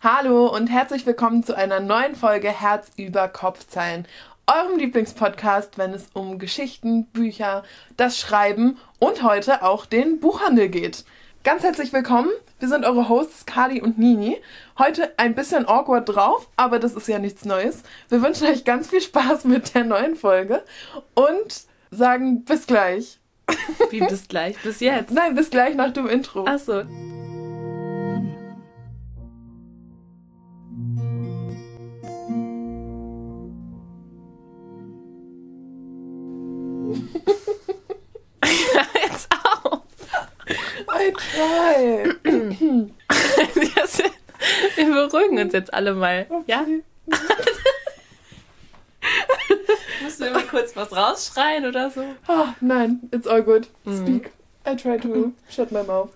Hallo und herzlich willkommen zu einer neuen Folge Herz über Kopfzeilen, eurem Lieblingspodcast, wenn es um Geschichten, Bücher, das Schreiben und heute auch den Buchhandel geht. Ganz herzlich willkommen. Wir sind eure Hosts Kali und Nini. Heute ein bisschen awkward drauf, aber das ist ja nichts Neues. Wir wünschen euch ganz viel Spaß mit der neuen Folge und sagen bis gleich. Wie bis gleich? Bis jetzt? Nein, bis gleich nach dem Intro. Ach Try. Wir beruhigen uns jetzt alle mal. Ja? Musst du immer kurz was rausschreien oder so? Ah, nein, it's all good. Speak. I try to shut my mouth.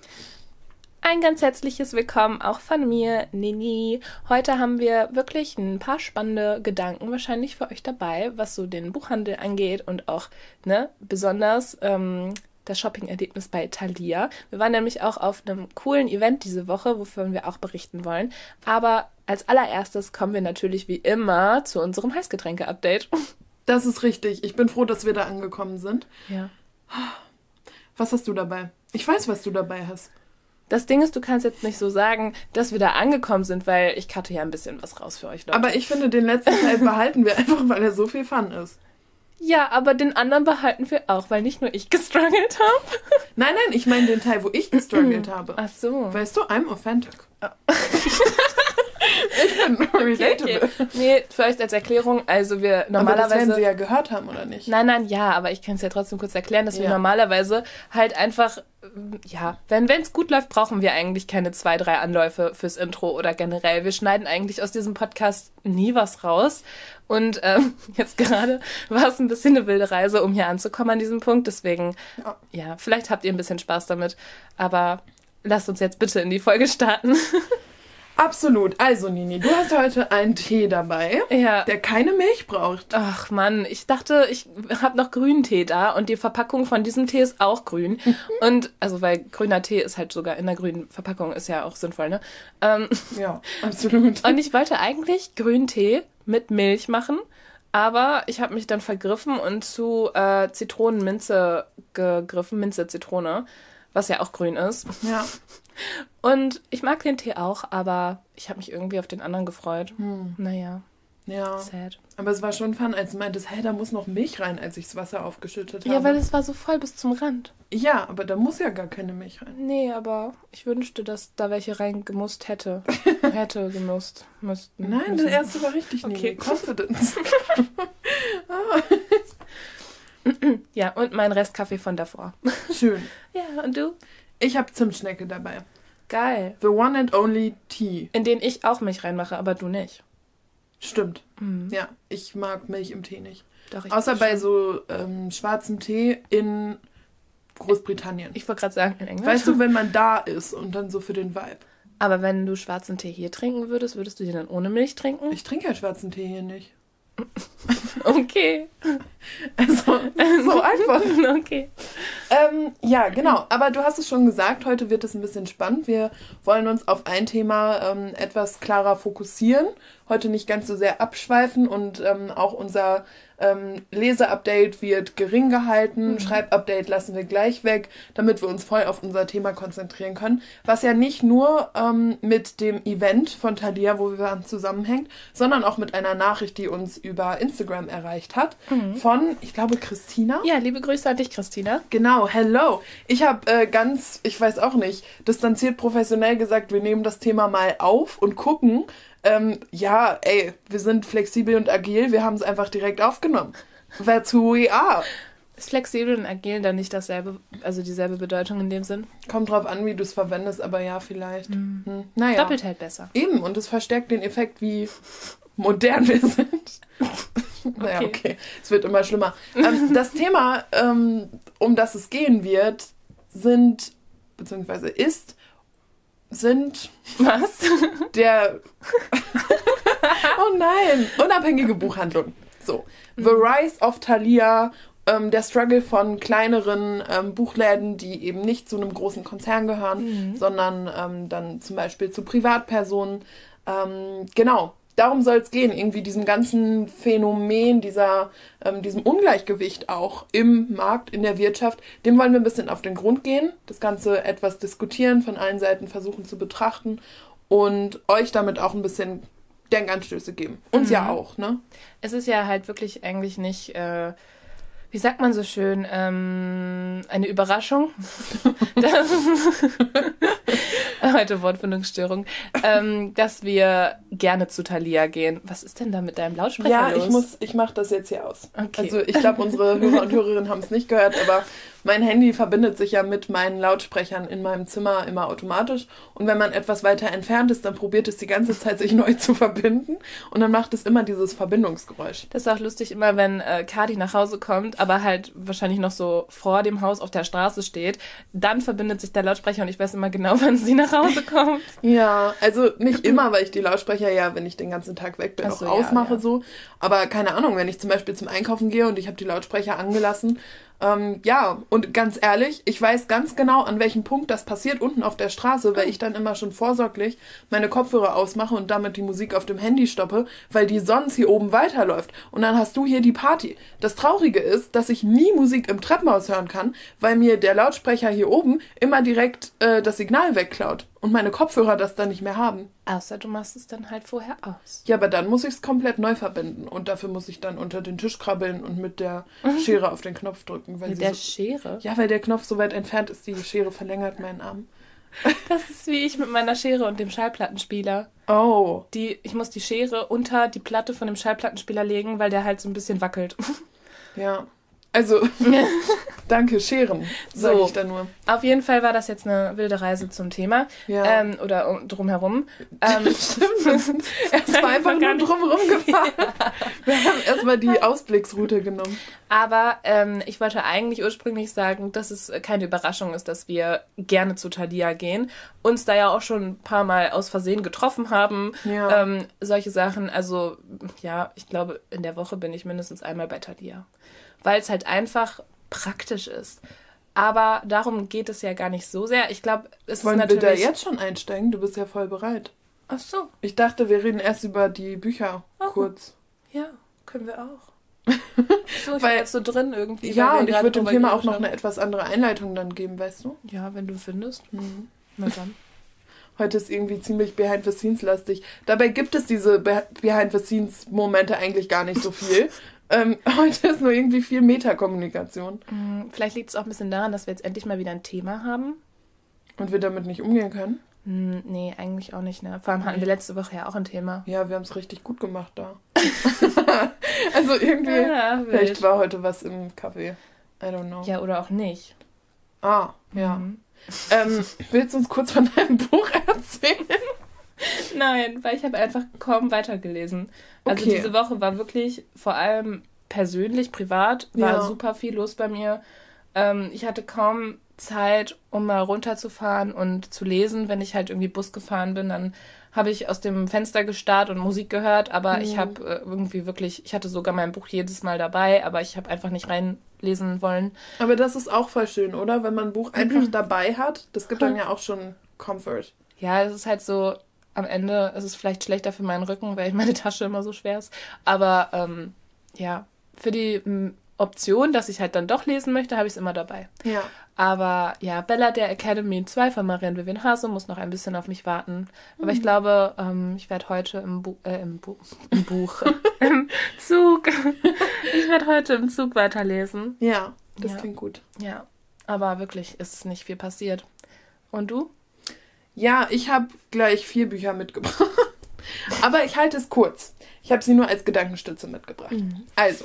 Ein ganz herzliches Willkommen auch von mir, Nini. Heute haben wir wirklich ein paar spannende Gedanken wahrscheinlich für euch dabei, was so den Buchhandel angeht und auch ne, besonders ähm, das Shopping-Erlebnis bei Thalia. Wir waren nämlich auch auf einem coolen Event diese Woche, wovon wir auch berichten wollen. Aber als allererstes kommen wir natürlich wie immer zu unserem Heißgetränke-Update. Das ist richtig. Ich bin froh, dass wir da angekommen sind. Ja. Was hast du dabei? Ich weiß, was du dabei hast. Das Ding ist, du kannst jetzt nicht so sagen, dass wir da angekommen sind, weil ich cutte ja ein bisschen was raus für euch. Leute. Aber ich finde, den letzten Teil behalten wir einfach, weil er so viel Fun ist. Ja, aber den anderen behalten wir auch, weil nicht nur ich gestruggelt habe. Nein, nein, ich meine den Teil, wo ich gestruggelt habe. Ach so. Weißt du, I'm authentic. ich bin relatable. Okay. Nee, vielleicht als Erklärung, also wir Aber das werden normalerweise. sie ja gehört haben, oder nicht? Nein, nein, ja, aber ich kann es ja trotzdem kurz erklären, dass wir Ja. normalerweise halt einfach, ja, wenn es gut läuft, brauchen wir eigentlich keine zwei, drei Anläufe fürs Intro oder generell. Wir schneiden eigentlich aus diesem Podcast nie was raus. Und ähm, jetzt gerade war es ein bisschen eine wilde Reise, um hier anzukommen an diesem Punkt. Deswegen, Ja. ja, vielleicht habt ihr ein bisschen Spaß damit. Aber lasst uns jetzt bitte in die Folge starten. Absolut. Also, Nini, du hast heute einen Tee dabei, ja. der keine Milch braucht. Ach Mann, ich dachte, ich habe noch grünen Tee da und die Verpackung von diesem Tee ist auch grün. Und also weil grüner Tee ist halt sogar in der grünen Verpackung, ist ja auch sinnvoll, ne? Ähm, Ja, absolut. und ich wollte eigentlich grünen Tee mit Milch machen, aber ich habe mich dann vergriffen und zu äh, Zitronenminze gegriffen, Minze Zitrone, was ja auch grün ist. Ja. Und ich mag den Tee auch, aber ich habe mich irgendwie auf den anderen gefreut. Naja, Ja. sad. Aber es war schon fun, als du meintest, hey, da muss noch Milch rein, als ich das Wasser aufgeschüttet habe. Ja, weil es war so voll bis zum Rand. Ja, aber da muss ja gar keine Milch rein. Nee, aber ich wünschte, dass da welche reingemusst hätte. hätte gemusst, müssten. Nein, müssen. der erste war richtig. Okay. Confidence. Ja, und mein Restkaffee von davor. Schön. ja, und du? Ich habe Zimtschnecke dabei. Geil. The one and only tea. In den ich auch Milch reinmache, aber du nicht. Stimmt. Mhm. Ja, ich mag Milch im Tee nicht. Doch, ich Außer bei schon. so ähm, schwarzem Tee in Großbritannien. Ich wollte gerade sagen, in England. Weißt du, wenn man da ist und dann so für den Vibe. aber wenn du schwarzen Tee hier trinken würdest, würdest du den dann ohne Milch trinken? Ich trinke ja schwarzen Tee hier nicht. Okay. Also, so einfach. okay. Ähm, ja, genau. Aber du hast es schon gesagt, heute wird es ein bisschen spannend. Wir wollen uns auf ein Thema ähm, etwas klarer fokussieren. Heute nicht ganz so sehr abschweifen und ähm, auch unser ähm, Leseupdate wird gering gehalten. Schreibupdate lassen wir gleich weg, damit wir uns voll auf unser Thema konzentrieren können. Was ja nicht nur ähm, mit dem Event von Thalia, wo wir waren, zusammenhängt, sondern auch mit einer Nachricht, die uns über Instagram erreicht hat. Von, ich glaube, Christina. Ja, liebe Grüße an dich, Christina. Genau, hello. Ich habe äh, ganz, ich weiß auch nicht, distanziert professionell gesagt, wir nehmen das Thema mal auf und gucken. Ähm, ja, ey, wir sind flexibel und agil, wir haben es einfach direkt aufgenommen. That's who we are. Ist flexibel und agil dann nicht dasselbe, also dieselbe Bedeutung in dem Sinn? Kommt drauf an, wie du es verwendest, aber ja, vielleicht. Hm. Naja. Doppelt hält besser. Eben, und es verstärkt den Effekt, wie modern wir sind. naja, Okay. okay. Es wird immer schlimmer. Ähm, das Thema, ähm, um das es gehen wird, sind, beziehungsweise ist, sind Was? der. oh nein! Unabhängige Buchhandlung. So. The Rise of Thalia, ähm, der Struggle von kleineren ähm, Buchläden, die eben nicht zu einem großen Konzern gehören, sondern ähm, dann zum Beispiel zu Privatpersonen. Ähm, genau, darum soll es gehen, irgendwie diesem ganzen Phänomen, dieser, ähm, diesem Ungleichgewicht auch im Markt, in der Wirtschaft, dem wollen wir ein bisschen auf den Grund gehen, das Ganze etwas diskutieren, von allen Seiten versuchen zu betrachten und euch damit auch ein bisschen Denkanstöße geben. Uns mhm. ja auch, ne? Es ist ja halt wirklich eigentlich nicht. Äh wie sagt man so schön, ähm, eine Überraschung. Heute Wortfindungsstörung. Ähm, dass wir gerne zu Thalia gehen. Was ist denn da mit deinem Lautsprecher ja, los? ich muss, ich mache das jetzt hier aus. Okay. Also ich glaube, unsere Hörer und Hörerinnen haben es nicht gehört, aber mein Handy verbindet sich ja mit meinen Lautsprechern in meinem Zimmer immer automatisch. Und wenn man etwas weiter entfernt ist, dann probiert es die ganze Zeit, sich neu zu verbinden. Und dann macht es immer dieses Verbindungsgeräusch. Das ist auch lustig, immer wenn äh, Kadi nach Hause kommt, aber halt wahrscheinlich noch so vor dem Haus auf der Straße steht. Dann verbindet sich der Lautsprecher und ich weiß immer genau, wann sie nach Hause kommt. ja, also nicht immer, weil ich die Lautsprecher ja, wenn ich den ganzen Tag weg bin, so, auch ausmache ja, ja. so. Aber keine Ahnung, wenn ich zum Beispiel zum Einkaufen gehe und ich habe die Lautsprecher angelassen, ähm, ja, und ganz ehrlich, ich weiß ganz genau, an welchem Punkt das passiert unten auf der Straße, weil ich dann immer schon vorsorglich meine Kopfhörer ausmache und damit die Musik auf dem Handy stoppe, weil die sonst hier oben weiterläuft. Und dann hast du hier die Party. Das Traurige ist, dass ich nie Musik im Treppenhaus hören kann, weil mir der Lautsprecher hier oben immer direkt äh, das Signal wegklaut und meine Kopfhörer das dann nicht mehr haben. Außer du machst es dann halt vorher aus. Ja, aber dann muss ich es komplett neu verbinden und dafür muss ich dann unter den Tisch krabbeln und mit der Schere auf den Knopf drücken. Weil mit der so, Schere? Ja, weil der Knopf so weit entfernt ist, die Schere verlängert meinen Arm. Das ist wie ich mit meiner Schere und dem Schallplattenspieler. Oh. Die, ich muss die Schere unter die Platte von dem Schallplattenspieler legen, weil der halt so ein bisschen wackelt. Ja. Also, danke, Scheren, sage so, ich da nur. Auf jeden Fall war das jetzt eine wilde Reise zum Thema. Ja. Ähm, oder um, drumherum. Ähm, Stimmt, erstmal einfach nur drumherum gefahren. Wir haben erstmal die Ausblicksroute genommen. Aber ähm, ich wollte eigentlich ursprünglich sagen, dass es keine Überraschung ist, dass wir gerne zu Thalia gehen. Uns da ja auch schon ein paar Mal aus Versehen getroffen haben. Ja. Ähm, solche Sachen. Also, ja, ich glaube, in der Woche bin ich mindestens einmal bei Thalia weil es halt einfach praktisch ist. Aber darum geht es ja gar nicht so sehr. Ich glaube, es Wollen ist natürlich. Wollen wir da jetzt schon einsteigen? Du bist ja voll bereit. Ach so. Ich dachte, wir reden erst über die Bücher oh. kurz. Ja, können wir auch. so, ich weil, jetzt so drin irgendwie. Ja, und ich würde dem Thema auch noch eine etwas andere Einleitung dann geben, weißt du? Ja, wenn du findest. Mhm. Na dann. Heute ist irgendwie ziemlich Behind-the-Scenes-lastig. Dabei gibt es diese Behind-the-Scenes-Momente eigentlich gar nicht so viel. Ähm, heute ist nur irgendwie viel Metakommunikation. Mm, vielleicht liegt es auch ein bisschen daran, dass wir jetzt endlich mal wieder ein Thema haben. Und wir damit nicht umgehen können? Mm, nee, eigentlich auch nicht. Ne? Vor allem hatten wir letzte Woche ja auch ein Thema. Ja, wir haben es richtig gut gemacht da. also irgendwie, ja, vielleicht war heute was im Kaffee. I don't know. Ja, oder auch nicht. Ah, ja. Mhm. Ähm, willst du uns kurz von deinem Buch erzählen? Nein, weil ich habe einfach kaum weitergelesen. Also okay. diese Woche war wirklich vor allem persönlich, privat, war ja. super viel los bei mir. Ähm, ich hatte kaum Zeit, um mal runterzufahren und zu lesen. Wenn ich halt irgendwie Bus gefahren bin, dann habe ich aus dem Fenster gestarrt und Musik gehört, aber mhm. ich habe äh, irgendwie wirklich, ich hatte sogar mein Buch jedes Mal dabei, aber ich habe einfach nicht reinlesen wollen. Aber das ist auch voll schön, oder? Wenn man ein Buch einfach mhm. dabei hat, das gibt dann ja auch schon Comfort. Ja, es ist halt so, am Ende ist es vielleicht schlechter für meinen Rücken, weil meine Tasche immer so schwer ist. Aber ähm, ja, für die m, Option, dass ich halt dann doch lesen möchte, habe ich es immer dabei. Ja. Aber ja, Bella der Academy 2 von Marianne Vivian Hase muss noch ein bisschen auf mich warten. Aber mhm. ich glaube, ähm, ich werde heute im, Bu äh, im, Bu im Buch, im Zug, ich werde heute im Zug weiterlesen. Ja, das ja. klingt gut. Ja, aber wirklich ist nicht viel passiert. Und du? Ja, ich habe gleich vier Bücher mitgebracht. Aber ich halte es kurz. Ich habe sie nur als Gedankenstütze mitgebracht. Mhm. Also,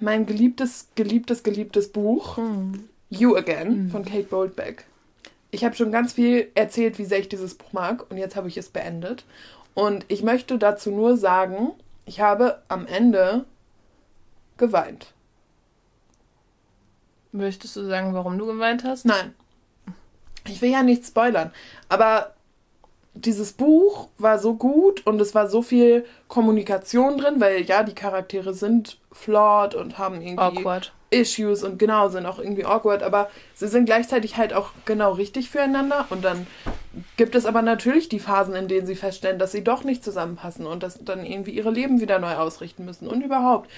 mein geliebtes, geliebtes, geliebtes Buch, mhm. You Again mhm. von Kate Goldbeck. Ich habe schon ganz viel erzählt, wie sehr ich dieses Buch mag und jetzt habe ich es beendet. Und ich möchte dazu nur sagen, ich habe am Ende geweint. Möchtest du sagen, warum du geweint hast? Nein ich will ja nicht spoilern, aber dieses Buch war so gut und es war so viel Kommunikation drin, weil ja, die Charaktere sind flawed und haben irgendwie awkward. Issues und genau, sind auch irgendwie awkward, aber sie sind gleichzeitig halt auch genau richtig füreinander und dann gibt es aber natürlich die Phasen, in denen sie feststellen, dass sie doch nicht zusammenpassen und dass dann irgendwie ihre Leben wieder neu ausrichten müssen und überhaupt.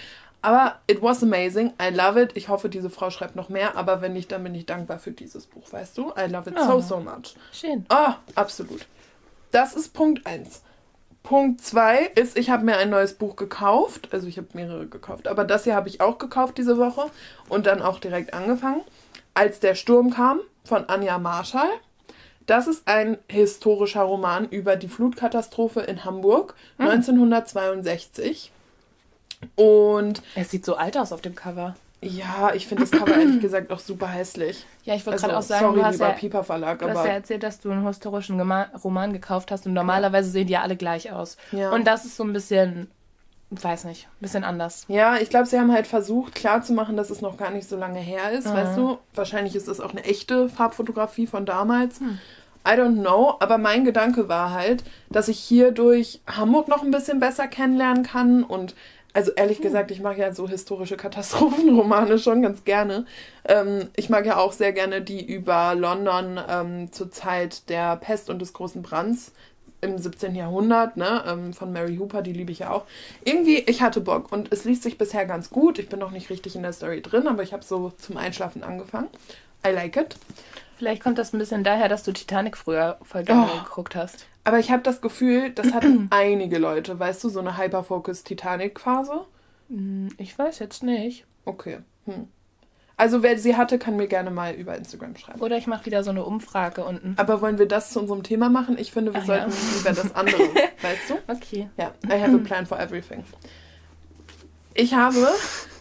Aber it was amazing. I love it. Ich hoffe, diese Frau schreibt noch mehr, aber wenn nicht, dann bin ich dankbar für dieses Buch, weißt du? I love it oh, so, so much. Schön. Ah, oh, absolut. Das ist Punkt 1. Punkt 2 ist, ich habe mir ein neues Buch gekauft. Also ich habe mehrere gekauft. Aber das hier habe ich auch gekauft diese Woche und dann auch direkt angefangen. Als der Sturm kam von Anja Marschall. Das ist ein historischer Roman über die Flutkatastrophe in Hamburg hm. 1962. Und. Es sieht so alt aus auf dem Cover. Ja, ich finde das Cover ehrlich gesagt auch super hässlich. Ja, ich wollte also, gerade auch sagen, sorry, du hast, lieber ja, Piper Verlag, du hast ja erzählt, dass du einen historischen Roman gekauft hast und normalerweise sehen die ja alle gleich aus. Ja. Und das ist so ein bisschen, weiß nicht, ein bisschen anders. Ja, ich glaube, sie haben halt versucht klarzumachen, dass es noch gar nicht so lange her ist, mhm. weißt du? Wahrscheinlich ist es auch eine echte Farbfotografie von damals. Mhm. I don't know, aber mein Gedanke war halt, dass ich hier durch Hamburg noch ein bisschen besser kennenlernen kann und also ehrlich hm. gesagt, ich mag ja so historische Katastrophenromane schon ganz gerne. Ähm, ich mag ja auch sehr gerne die über London ähm, zur Zeit der Pest und des großen Brands im 17. Jahrhundert, ne, ähm, von Mary Hooper, die liebe ich ja auch. Irgendwie, ich hatte Bock und es liest sich bisher ganz gut. Ich bin noch nicht richtig in der Story drin, aber ich habe so zum Einschlafen angefangen. I like it. Vielleicht kommt das ein bisschen daher, dass du Titanic früher voll gerne oh. geguckt hast. Aber ich habe das Gefühl, das hatten einige Leute, weißt du, so eine Hyperfocus-Titanic-Phase. Hm, ich weiß jetzt nicht. Okay. Hm. Also wer sie hatte, kann mir gerne mal über Instagram schreiben. Oder ich mache wieder so eine Umfrage unten. Aber wollen wir das zu unserem Thema machen? Ich finde, wir Ach, sollten ja. lieber das andere, weißt du? Okay. Ja, I have a plan for everything. Ich habe,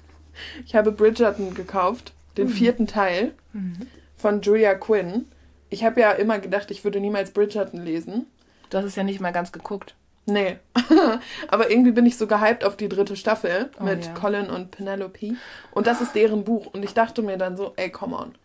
ich habe Bridgerton gekauft, den mhm. vierten Teil mhm. von Julia Quinn. Ich habe ja immer gedacht, ich würde niemals Bridgerton lesen. Du hast es ja nicht mal ganz geguckt. Nee. Aber irgendwie bin ich so gehypt auf die dritte Staffel oh, mit ja. Colin und Penelope. Und das ist deren Buch. Und ich dachte mir dann so, ey, come on.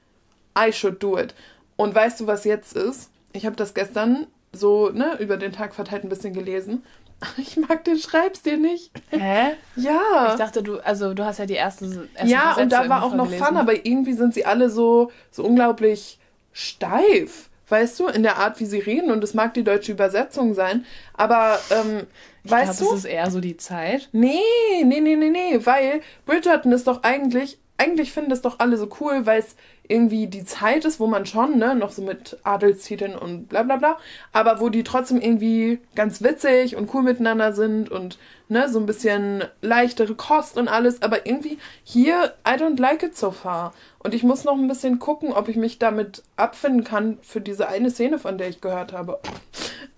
I should do it. Und weißt du, was jetzt ist? Ich habe das gestern so, ne, über den Tag verteilt ein bisschen gelesen. Ich mag den Schreibstil nicht. Hä? Ja. Ich dachte, du, also du hast ja die erste. erste ja, und da war auch noch Fun, aber irgendwie sind sie alle so, so unglaublich steif weißt du, in der Art, wie sie reden. Und es mag die deutsche Übersetzung sein. Aber, ähm, ich weißt glaub, du. Das ist eher so die Zeit. Nee, nee, nee, nee, nee. Weil Bridgerton ist doch eigentlich, eigentlich finden das doch alle so cool, weil es irgendwie die Zeit ist, wo man schon, ne, noch so mit Adelstiteln und bla bla bla, aber wo die trotzdem irgendwie ganz witzig und cool miteinander sind und, ne, so ein bisschen leichtere Kost und alles, aber irgendwie hier, I don't like it so far. Und ich muss noch ein bisschen gucken, ob ich mich damit abfinden kann für diese eine Szene, von der ich gehört habe.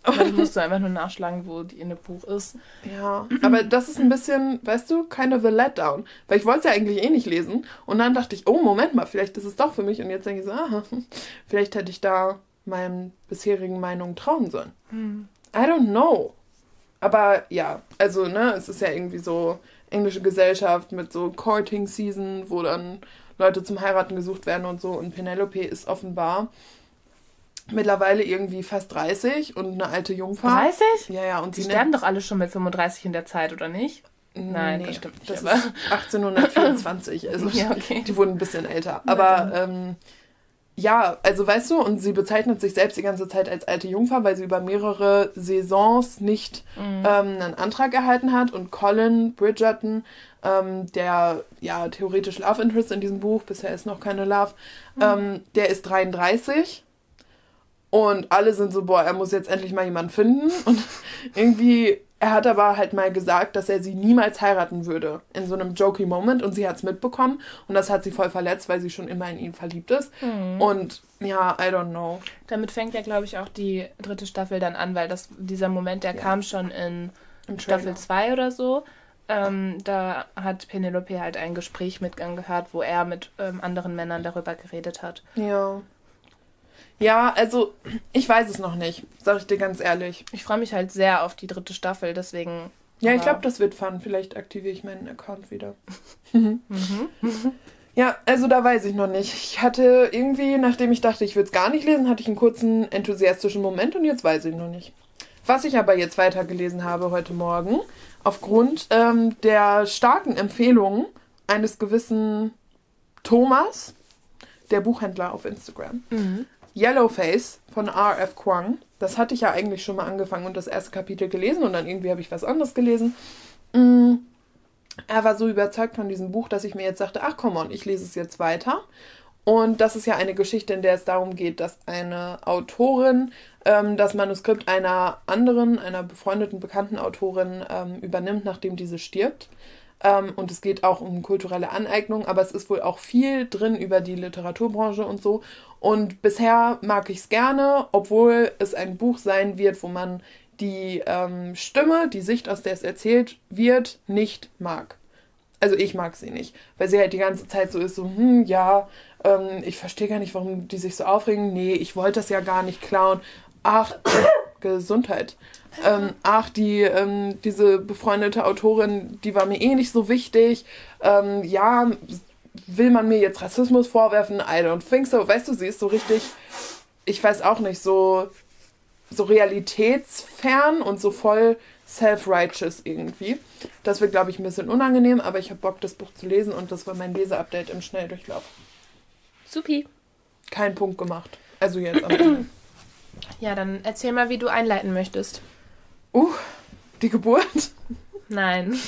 Dann musst du einfach nur nachschlagen, wo die in dem Buch ist. Ja, aber das ist ein bisschen, weißt du, kind of a letdown. Weil ich wollte es ja eigentlich eh nicht lesen. Und dann dachte ich, oh, Moment mal, vielleicht ist es doch für mich. Und jetzt denke ich so, ah, vielleicht hätte ich da meinen bisherigen Meinungen trauen sollen. Hm. I don't know. Aber ja, also, ne, es ist ja irgendwie so englische Gesellschaft mit so Courting Season, wo dann Leute zum Heiraten gesucht werden und so. Und Penelope ist offenbar mittlerweile irgendwie fast 30 und eine alte Jungfrau. 30? Ja, ja. Und die sterben doch alle schon mit 35 in der Zeit, oder nicht? Nein, nee, das stimmt nicht. Das aber. ist 1824. Also ja, okay. die wurden ein bisschen älter. Aber ähm, ja, also weißt du, und sie bezeichnet sich selbst die ganze Zeit als alte Jungfer, weil sie über mehrere Saisons nicht mhm. ähm, einen Antrag erhalten hat. Und Colin Bridgerton, ähm, der ja theoretisch Love Interest in diesem Buch, bisher ist noch keine Love, mhm. ähm, der ist 33. Und alle sind so, boah, er muss jetzt endlich mal jemanden finden. Und irgendwie er hat aber halt mal gesagt, dass er sie niemals heiraten würde. In so einem jokey Moment. Und sie hat es mitbekommen. Und das hat sie voll verletzt, weil sie schon immer in ihn verliebt ist. Mhm. Und ja, I don't know. Damit fängt ja, glaube ich, auch die dritte Staffel dann an, weil das, dieser Moment, der ja. kam schon in Staffel 2 oder so. Ähm, da hat Penelope halt ein Gespräch mit gehört, wo er mit ähm, anderen Männern darüber geredet hat. Ja. Ja, also ich weiß es noch nicht, sag ich dir ganz ehrlich. Ich freue mich halt sehr auf die dritte Staffel, deswegen. Ja, ich glaube, das wird fun. Vielleicht aktiviere ich meinen Account wieder. mhm. Ja, also da weiß ich noch nicht. Ich hatte irgendwie, nachdem ich dachte, ich würde es gar nicht lesen, hatte ich einen kurzen enthusiastischen Moment und jetzt weiß ich noch nicht. Was ich aber jetzt weitergelesen habe heute Morgen, aufgrund ähm, der starken Empfehlungen eines gewissen Thomas, der Buchhändler auf Instagram, mhm. Yellowface von R.F. Kwang. das hatte ich ja eigentlich schon mal angefangen und das erste Kapitel gelesen und dann irgendwie habe ich was anderes gelesen. Mm, er war so überzeugt von diesem Buch, dass ich mir jetzt sagte, ach komm on, ich lese es jetzt weiter. Und das ist ja eine Geschichte, in der es darum geht, dass eine Autorin ähm, das Manuskript einer anderen, einer befreundeten, bekannten Autorin ähm, übernimmt, nachdem diese stirbt. Ähm, und es geht auch um kulturelle Aneignung, aber es ist wohl auch viel drin über die Literaturbranche und so. Und bisher mag ich es gerne, obwohl es ein Buch sein wird, wo man die ähm, Stimme, die Sicht, aus der es erzählt wird, nicht mag. Also ich mag sie nicht, weil sie halt die ganze Zeit so ist, so, hm, ja, ähm, ich verstehe gar nicht, warum die sich so aufregen. Nee, ich wollte das ja gar nicht klauen. Ach, Gesundheit. Ähm, ach, die, ähm, diese befreundete Autorin, die war mir eh nicht so wichtig. Ähm, ja, will man mir jetzt Rassismus vorwerfen? I don't think so. Weißt du, sie ist so richtig, ich weiß auch nicht, so, so realitätsfern und so voll self-righteous irgendwie. Das wird, glaube ich, ein bisschen unangenehm, aber ich habe Bock, das Buch zu lesen und das war mein Leseupdate im Schnelldurchlauf. Supi. Kein Punkt gemacht. Also jetzt am Ende. Ja, dann erzähl mal, wie du einleiten möchtest. Uh, die Geburt? Nein.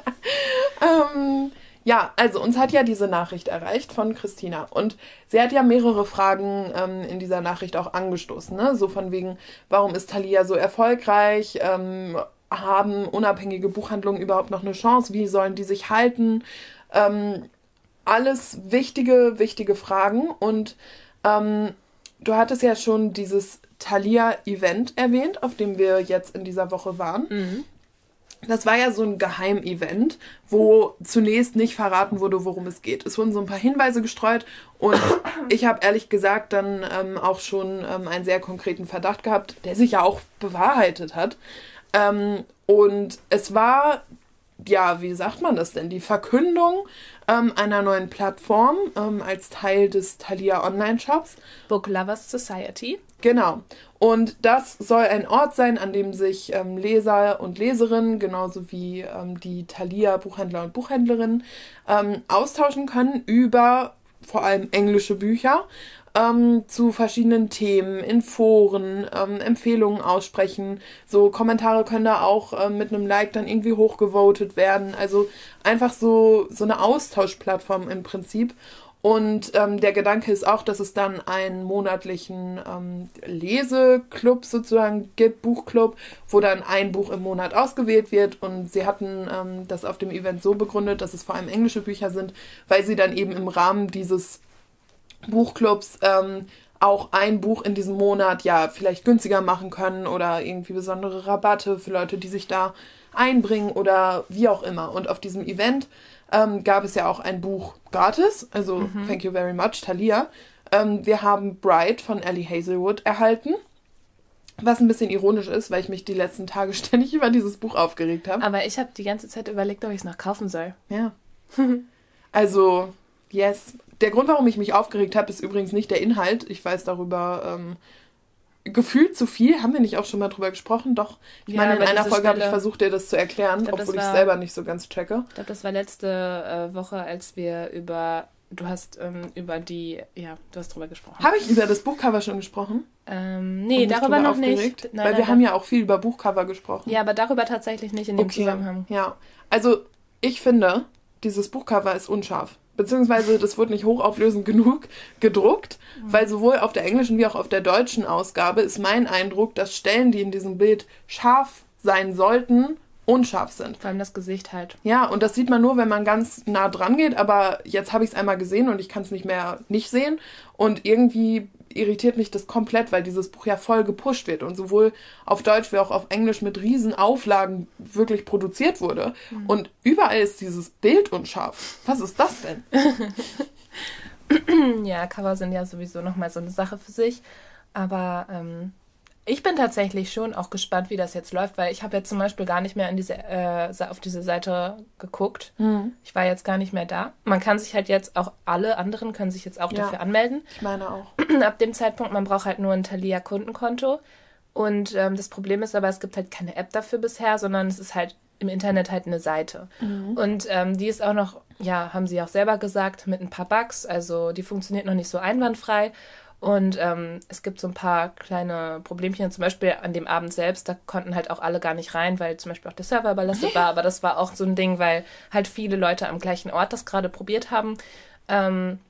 ähm, ja, also uns hat ja diese Nachricht erreicht von Christina und sie hat ja mehrere Fragen ähm, in dieser Nachricht auch angestoßen, ne? So von wegen, warum ist Thalia so erfolgreich? Ähm, haben unabhängige Buchhandlungen überhaupt noch eine Chance? Wie sollen die sich halten? Ähm, alles wichtige, wichtige Fragen. Und ähm, du hattest ja schon dieses Thalia-Event erwähnt, auf dem wir jetzt in dieser Woche waren. Mhm. Das war ja so ein Geheimevent, wo zunächst nicht verraten wurde, worum es geht. Es wurden so ein paar Hinweise gestreut und ich habe ehrlich gesagt dann ähm, auch schon ähm, einen sehr konkreten Verdacht gehabt, der sich ja auch bewahrheitet hat. Ähm, und es war ja, wie sagt man das denn? Die Verkündung ähm, einer neuen Plattform ähm, als Teil des Thalia Online-Shops. Book Lovers Society. Genau. Und das soll ein Ort sein, an dem sich ähm, Leser und Leserinnen, genauso wie ähm, die Thalia Buchhändler und Buchhändlerinnen, ähm, austauschen können über vor allem englische Bücher ähm, zu verschiedenen Themen in Foren, ähm, Empfehlungen aussprechen. So Kommentare können da auch ähm, mit einem Like dann irgendwie hochgevotet werden. Also einfach so, so eine Austauschplattform im Prinzip. Und ähm, der Gedanke ist auch, dass es dann einen monatlichen ähm, Leseclub sozusagen gibt, Buchclub, wo dann ein Buch im Monat ausgewählt wird. Und sie hatten ähm, das auf dem Event so begründet, dass es vor allem englische Bücher sind, weil sie dann eben im Rahmen dieses Buchclubs ähm, auch ein Buch in diesem Monat ja vielleicht günstiger machen können oder irgendwie besondere Rabatte für Leute, die sich da einbringen oder wie auch immer. Und auf diesem Event ähm, gab es ja auch ein Buch gratis, also mhm. Thank You Very Much, Thalia. Ähm, wir haben Bright von Ellie Hazelwood erhalten. Was ein bisschen ironisch ist, weil ich mich die letzten Tage ständig über dieses Buch aufgeregt habe. Aber ich habe die ganze Zeit überlegt, ob ich es noch kaufen soll. Ja. also, yes der Grund, warum ich mich aufgeregt habe, ist übrigens nicht der Inhalt. Ich weiß darüber ähm, gefühlt zu viel. Haben wir nicht auch schon mal drüber gesprochen? Doch. Ich ja, meine, in einer Folge habe ich versucht, dir das zu erklären, ich glaub, obwohl ich es selber nicht so ganz checke. Ich glaube, das war letzte äh, Woche, als wir über Du hast ähm, über die, ja, du hast drüber gesprochen. Habe ich über das Buchcover schon gesprochen? Ähm, nee, darüber noch aufgeregt? nicht. Nein, Weil nein, wir haben ja auch viel über Buchcover gesprochen. Ja, aber darüber tatsächlich nicht in dem okay. Zusammenhang. Ja, also ich finde, dieses Buchcover ist unscharf beziehungsweise das wurde nicht hochauflösend genug gedruckt, weil sowohl auf der englischen wie auch auf der deutschen Ausgabe ist mein Eindruck, dass Stellen, die in diesem Bild scharf sein sollten, unscharf sind. Vor allem das Gesicht halt. Ja, und das sieht man nur, wenn man ganz nah dran geht, aber jetzt habe ich es einmal gesehen und ich kann es nicht mehr nicht sehen und irgendwie irritiert mich das komplett, weil dieses Buch ja voll gepusht wird und sowohl auf Deutsch wie auch auf Englisch mit riesen Auflagen wirklich produziert wurde. Mhm. Und überall ist dieses Bild unscharf. Was ist das denn? ja, Cover sind ja sowieso nochmal so eine Sache für sich. Aber ähm, ich bin tatsächlich schon auch gespannt, wie das jetzt läuft, weil ich habe jetzt zum Beispiel gar nicht mehr in diese, äh, auf diese Seite geguckt. Mhm. Ich war jetzt gar nicht mehr da. Man kann sich halt jetzt auch, alle anderen können sich jetzt auch ja, dafür anmelden. Ich meine auch. Ab dem Zeitpunkt, man braucht halt nur ein Thalia-Kundenkonto. Und ähm, das Problem ist aber, es gibt halt keine App dafür bisher, sondern es ist halt im Internet halt eine Seite. Mhm. Und ähm, die ist auch noch, ja, haben sie auch selber gesagt, mit ein paar Bugs. Also die funktioniert noch nicht so einwandfrei. Und ähm, es gibt so ein paar kleine Problemchen, zum Beispiel an dem Abend selbst, da konnten halt auch alle gar nicht rein, weil zum Beispiel auch der Server überlastet war. Aber das war auch so ein Ding, weil halt viele Leute am gleichen Ort das gerade probiert haben. Ähm,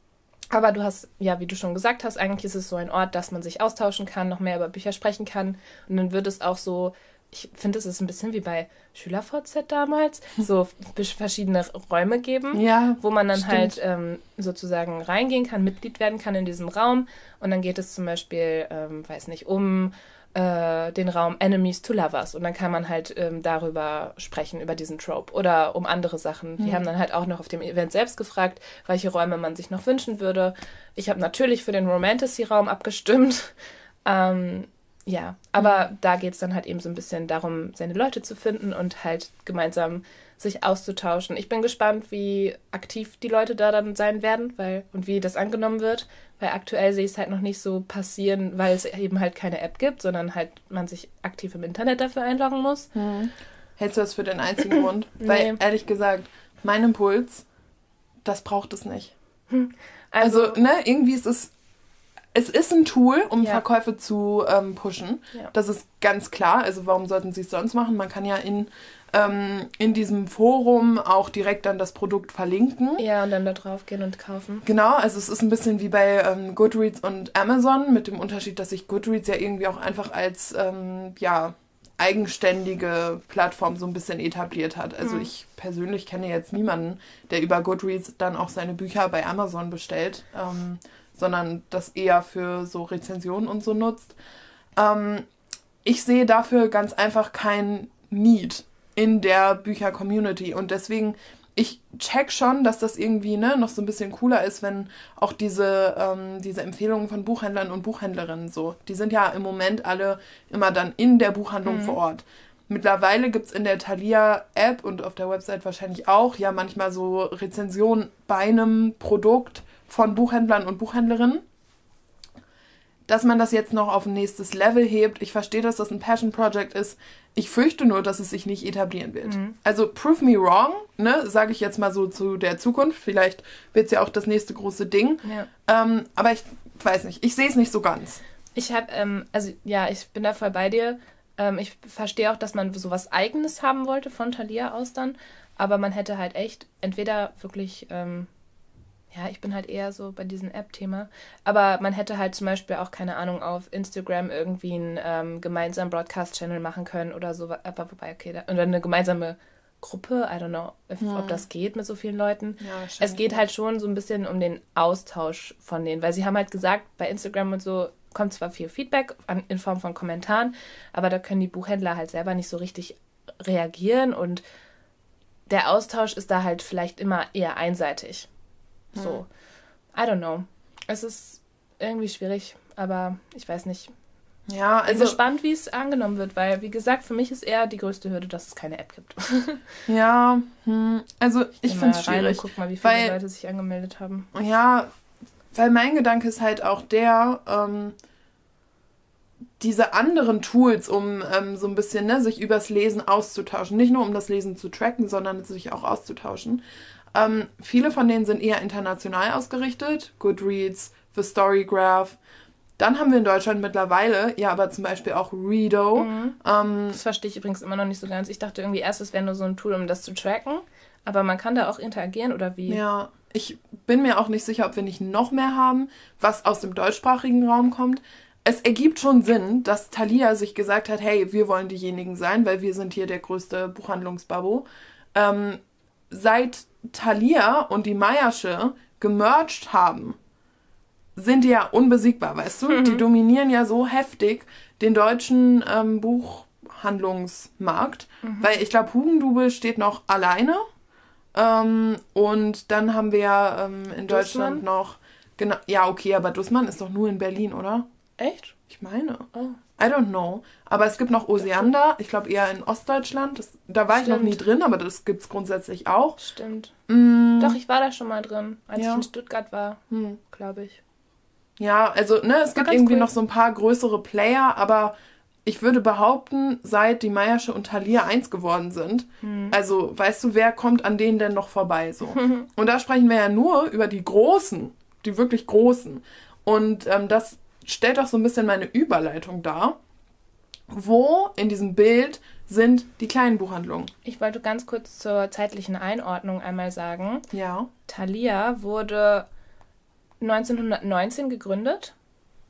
aber du hast, ja, wie du schon gesagt hast, eigentlich ist es so ein Ort, dass man sich austauschen kann, noch mehr über Bücher sprechen kann. Und dann wird es auch so ich finde, es ist ein bisschen wie bei SchülerVZ damals, so verschiedene Räume geben, ja, wo man dann stimmt. halt ähm, sozusagen reingehen kann, Mitglied werden kann in diesem Raum. Und dann geht es zum Beispiel, ähm, weiß nicht, um äh, den Raum Enemies to Lovers. Und dann kann man halt ähm, darüber sprechen, über diesen Trope oder um andere Sachen. Die mhm. haben dann halt auch noch auf dem Event selbst gefragt, welche Räume man sich noch wünschen würde. Ich habe natürlich für den Romantasy-Raum abgestimmt. Ähm, ja, aber mhm. da geht es dann halt eben so ein bisschen darum, seine Leute zu finden und halt gemeinsam sich auszutauschen. Ich bin gespannt, wie aktiv die Leute da dann sein werden, weil und wie das angenommen wird, weil aktuell sehe ich es halt noch nicht so passieren, weil es eben halt keine App gibt, sondern halt man sich aktiv im Internet dafür einloggen muss. Hm. Hältst du das für den einzigen Grund? nee. Weil ehrlich gesagt, mein Impuls, das braucht es nicht. Hm. Also, also ne, irgendwie ist es es ist ein Tool, um ja. Verkäufe zu ähm, pushen. Ja. Das ist ganz klar. Also warum sollten sie es sonst machen? Man kann ja in, ähm, in diesem Forum auch direkt dann das Produkt verlinken. Ja, und dann da drauf gehen und kaufen. Genau, also es ist ein bisschen wie bei ähm, Goodreads und Amazon, mit dem Unterschied, dass sich Goodreads ja irgendwie auch einfach als ähm, ja, eigenständige Plattform so ein bisschen etabliert hat. Also mhm. ich persönlich kenne jetzt niemanden, der über Goodreads dann auch seine Bücher bei Amazon bestellt. Sondern das eher für so Rezensionen und so nutzt. Ähm, ich sehe dafür ganz einfach kein Need in der Bücher-Community und deswegen ich check schon, dass das irgendwie ne, noch so ein bisschen cooler ist, wenn auch diese, ähm, diese Empfehlungen von Buchhändlern und Buchhändlerinnen so, die sind ja im Moment alle immer dann in der Buchhandlung mhm. vor Ort. Mittlerweile gibt es in der Thalia-App und auf der Website wahrscheinlich auch ja manchmal so Rezensionen bei einem Produkt von Buchhändlern und Buchhändlerinnen. Dass man das jetzt noch auf ein nächstes Level hebt. Ich verstehe, dass das ein Passion Project ist. Ich fürchte nur, dass es sich nicht etablieren wird. Mhm. Also prove me wrong, ne, sage ich jetzt mal so zu der Zukunft. Vielleicht wird es ja auch das nächste große Ding. Ja. Ähm, aber ich weiß nicht, ich sehe es nicht so ganz. Ich habe, ähm, also ja, ich bin da voll bei dir. Ähm, ich verstehe auch, dass man sowas Eigenes haben wollte von Thalia aus dann. Aber man hätte halt echt entweder wirklich ähm, ja, ich bin halt eher so bei diesem App-Thema. Aber man hätte halt zum Beispiel auch, keine Ahnung, auf Instagram irgendwie einen ähm, gemeinsamen Broadcast-Channel machen können oder so. Aber wobei, okay, da, oder eine gemeinsame Gruppe, I don't know, hm. ob das geht mit so vielen Leuten. Ja, es geht halt schon so ein bisschen um den Austausch von denen, weil sie haben halt gesagt, bei Instagram und so kommt zwar viel Feedback an, in Form von Kommentaren, aber da können die Buchhändler halt selber nicht so richtig reagieren und der Austausch ist da halt vielleicht immer eher einseitig. So, I don't know. Es ist irgendwie schwierig, aber ich weiß nicht. Ja, also. Ich bin gespannt, wie es angenommen wird, weil, wie gesagt, für mich ist eher die größte Hürde, dass es keine App gibt. ja, hm, also ich, ich finde es schwierig. Guck mal, wie viele weil, Leute sich angemeldet haben. Ja, weil mein Gedanke ist halt auch der, ähm, diese anderen Tools, um ähm, so ein bisschen ne, sich übers Lesen auszutauschen. Nicht nur um das Lesen zu tracken, sondern sich auch auszutauschen. Ähm, viele von denen sind eher international ausgerichtet. Goodreads, The Storygraph. Dann haben wir in Deutschland mittlerweile ja aber zum Beispiel auch Redo. Mhm. Ähm, das verstehe ich übrigens immer noch nicht so ganz. Ich dachte irgendwie erst, es wäre nur so ein Tool, um das zu tracken. Aber man kann da auch interagieren oder wie? Ja, ich bin mir auch nicht sicher, ob wir nicht noch mehr haben, was aus dem deutschsprachigen Raum kommt. Es ergibt schon Sinn, dass Thalia sich gesagt hat, hey, wir wollen diejenigen sein, weil wir sind hier der größte Buchhandlungsbabo. Ähm, seit Thalia und die Meiersche gemerged haben, sind die ja unbesiegbar, weißt du? Mhm. Die dominieren ja so heftig den deutschen ähm, Buchhandlungsmarkt, mhm. weil ich glaube, Hugendubel steht noch alleine. Ähm, und dann haben wir ähm, in Dussmann? Deutschland noch, genau, ja, okay, aber Dussmann ist doch nur in Berlin, oder? Echt? Ich meine. Oh. I don't know. Aber es gibt noch Osiander, ich glaube eher in Ostdeutschland. Das, da war Stimmt. ich noch nie drin, aber das gibt es grundsätzlich auch. Stimmt. Mm. Doch, ich war da schon mal drin, als ja. ich in Stuttgart war, hm. glaube ich. Ja, also, ne, es gibt irgendwie cool. noch so ein paar größere Player, aber ich würde behaupten, seit die Meiersche und Thalia eins geworden sind, hm. also weißt du, wer kommt an denen denn noch vorbei so? und da sprechen wir ja nur über die Großen, die wirklich Großen. Und ähm, das stellt doch so ein bisschen meine Überleitung dar. Wo in diesem Bild sind die kleinen Buchhandlungen? Ich wollte ganz kurz zur zeitlichen Einordnung einmal sagen. Ja. Thalia wurde 1919 gegründet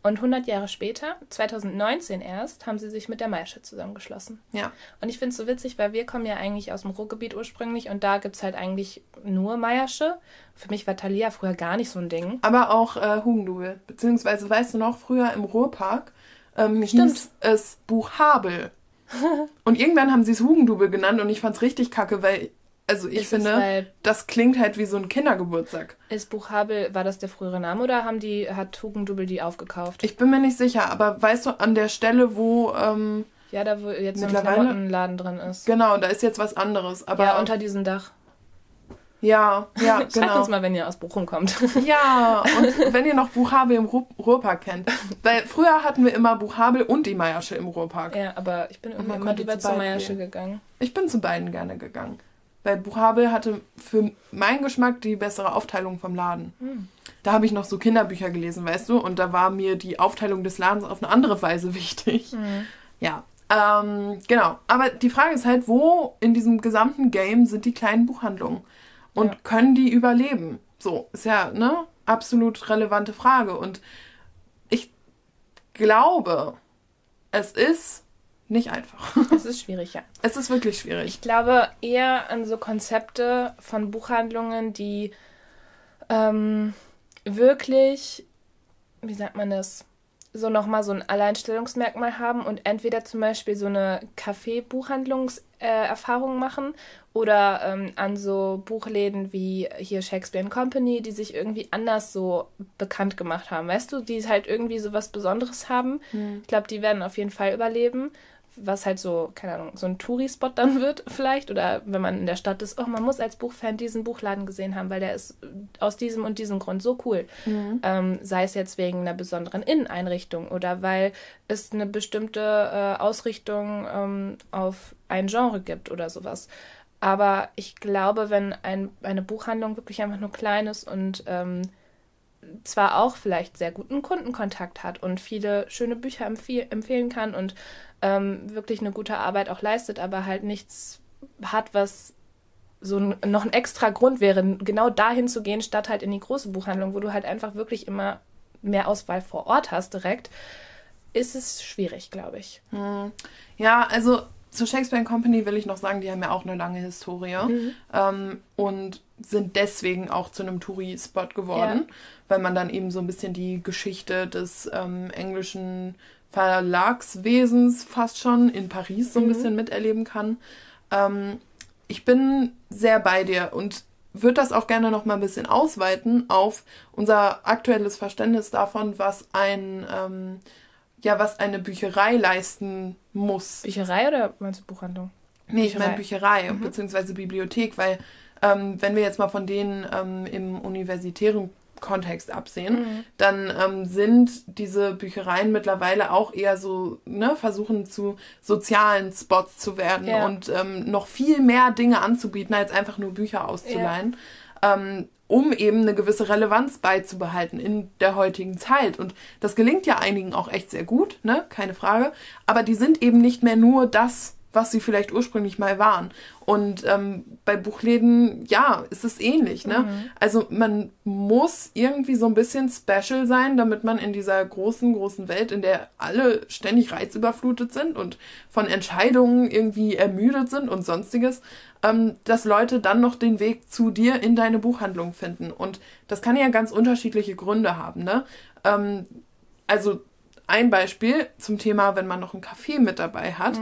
und 100 Jahre später, 2019 erst, haben sie sich mit der Maische zusammengeschlossen. Ja. Und ich finde es so witzig, weil wir kommen ja eigentlich aus dem Ruhrgebiet ursprünglich und da gibt es halt eigentlich nur Meiersche. Für mich war Thalia früher gar nicht so ein Ding. Aber auch äh, Hugendubel. Beziehungsweise, weißt du noch, früher im Ruhrpark ähm, hieß es Buchhabel. und irgendwann haben sie es Hugendubel genannt und ich fand es richtig kacke, weil, also ich Ist finde, weil- das klingt halt wie so ein Kindergeburtstag. Ist Buchhabel, war das der frühere Name oder haben die, hat Hugendubel die aufgekauft? Ich bin mir nicht sicher, aber weißt du, an der Stelle, wo, ähm, ja, da wo jetzt so ein Klamottenladen drin ist. genau, da ist jetzt was anderes. Aber ja, unter diesem Dach. ja, ja, Schreibt genau. uns mal, wenn ihr aus Bochum kommt. Ja, und wenn ihr noch Buchhabel im Ruhr Ruhrpark kennt. Weil früher hatten wir immer Buchhabel und die Meiersche im Ruhrpark. ja, aber ich bin immer lieber zu Meiersche gehen. gegangen. Ich bin zu beiden gerne gegangen. Weil Buchhabel hatte für meinen Geschmack die bessere Aufteilung vom Laden. Hm. Da habe ich noch so Kinderbücher gelesen, weißt du? Und da war mir die Aufteilung des Ladens auf eine andere Weise wichtig. Hm. Ja, ähm, genau. Aber die Frage ist halt, wo in diesem gesamten Game sind die kleinen Buchhandlungen? Und Ja. können die überleben? So, ist ja eine absolut relevante Frage. Und ich glaube, es ist nicht einfach. Das ist schwierig, ja. Es ist wirklich schwierig. Ich glaube eher an so Konzepte von Buchhandlungen, die ähm, wirklich, wie sagt man das, so nochmal so ein Alleinstellungsmerkmal haben und entweder zum Beispiel so eine Kaffee-Buchhandlungserfahrung äh, machen oder ähm, an so Buchläden wie hier Shakespeare Company, die sich irgendwie anders so bekannt gemacht haben. Weißt du, die halt irgendwie so was Besonderes haben. Ich glaube, die werden auf jeden Fall überleben. Was halt so, keine Ahnung, so ein Touri-Spot dann wird vielleicht. Oder wenn man in der Stadt ist, oh, man muss als Buchfan diesen Buchladen gesehen haben, weil der ist aus diesem und diesem Grund so cool. Ähm, sei es jetzt wegen einer besonderen Inneneinrichtung oder weil es eine bestimmte äh, Ausrichtung ähm, auf ein Genre gibt oder sowas. Aber ich glaube, wenn ein, eine Buchhandlung wirklich einfach nur klein ist und ähm, zwar auch vielleicht sehr guten Kundenkontakt hat und viele schöne Bücher empfehl empfehlen kann und ähm, wirklich eine gute Arbeit auch leistet, aber halt nichts hat, was so ein, noch ein extra Grund wäre, genau dahin zu gehen, statt halt in die große Buchhandlung, wo du halt einfach wirklich immer mehr Auswahl vor Ort hast direkt, ist es schwierig, glaube ich. Ja, also zu Shakespeare Company will ich noch sagen, die haben ja auch eine lange Historie ähm, und sind deswegen auch zu einem Touri-Spot geworden, weil man dann eben so ein bisschen die Geschichte des ähm, englischen Verlagswesens fast schon in Paris so ein bisschen miterleben kann. Ähm, ich bin sehr bei dir und würde das auch gerne noch mal ein bisschen ausweiten auf unser aktuelles Verständnis davon, was ein ähm, ja, was eine Bücherei leisten muss. Bücherei oder meinst du Buchhandlung? Nee, ich meine Bücherei. Bücherei beziehungsweise Bibliothek, weil ähm, wenn wir jetzt mal von denen ähm, im universitären Kontext absehen, dann ähm, sind diese Büchereien mittlerweile auch eher so, ne, versuchen zu sozialen Spots zu werden Ja. und ähm, noch viel mehr Dinge anzubieten, als einfach nur Bücher auszuleihen. Ähm, um eben eine gewisse Relevanz beizubehalten in der heutigen Zeit. Und das gelingt ja einigen auch echt sehr gut, ne? Keine Frage. Aber die sind eben nicht mehr nur das, was sie vielleicht ursprünglich mal waren. Und ähm, bei Buchläden, ja, ist es ähnlich, ne? Also man muss irgendwie so ein bisschen special sein, damit man in dieser großen, großen Welt, in der alle ständig reizüberflutet sind und von Entscheidungen irgendwie ermüdet sind und sonstiges, ähm, dass Leute dann noch den Weg zu dir in deine Buchhandlung finden. Und das kann ja ganz unterschiedliche Gründe haben, ne? Ähm, also ein Beispiel zum Thema, wenn man noch einen Kaffee mit dabei hat.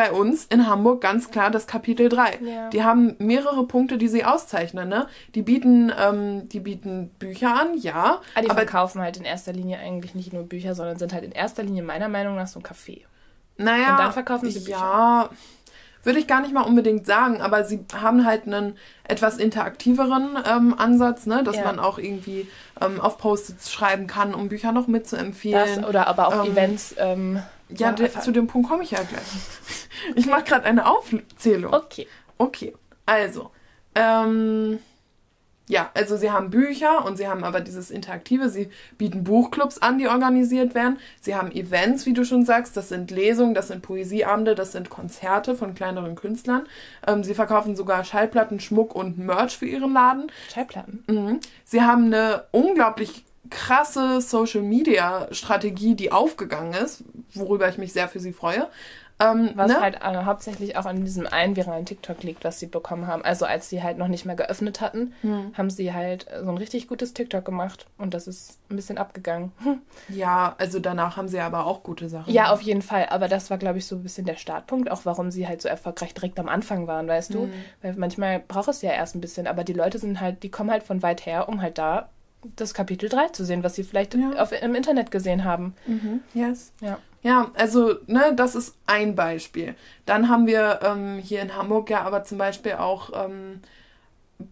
Bei uns in Hamburg ganz klar das Kapitel 3. Ja. Die haben mehrere Punkte, die sie auszeichnen. Ne? Die, bieten, ähm, die bieten Bücher an, ja. Ah, die aber verkaufen halt in erster Linie eigentlich nicht nur Bücher, sondern sind halt in erster Linie meiner Meinung nach so ein Café. Naja, Und dann verkaufen sie Bücher. Ja, würde ich gar nicht mal unbedingt sagen, aber sie haben halt einen etwas interaktiveren ähm, Ansatz, ne? dass Ja. man auch irgendwie ähm, auf Post-its schreiben kann, um Bücher noch mitzuempfehlen. Das, oder aber auch ähm, Events. Ja, de, zu dem Punkt komme ich ja gleich. Ich mache gerade eine Aufzählung. Okay. Okay, also, ähm, ja, also sie haben Bücher und sie haben aber dieses Interaktive. Sie bieten Buchclubs an, die organisiert werden. Sie haben Events, wie du schon sagst. Das sind Lesungen, das sind Poesieabende, das sind Konzerte von kleineren Künstlern. Ähm, sie verkaufen sogar Schallplatten, Schmuck und Merch für ihren Laden. Schallplatten? Mhm. Sie haben eine unglaublich krasse Social Media Strategie, die aufgegangen ist, worüber ich mich sehr für sie freue. Ähm, Was ne? halt äh, hauptsächlich auch an diesem einen viralen TikTok liegt, was sie bekommen haben. Also als sie halt noch nicht mehr geöffnet hatten, Hm. haben sie halt so ein richtig gutes TikTok gemacht und das ist ein bisschen abgegangen. Ja, also danach haben sie aber auch gute Sachen. Ja, auf jeden Fall. Aber das war, glaube ich, so ein bisschen der Startpunkt, auch warum sie halt so erfolgreich direkt am Anfang waren, weißt du? Weil manchmal braucht es ja erst ein bisschen, aber die Leute sind halt, die kommen halt von weit her, um halt da das Kapitel 3 zu sehen, was sie vielleicht Ja. auf, im Internet gesehen haben. Mhm. Yes. Ja. Ja, also, ne, das ist ein Beispiel. Dann haben wir ähm, hier in Hamburg ja aber zum Beispiel auch ähm,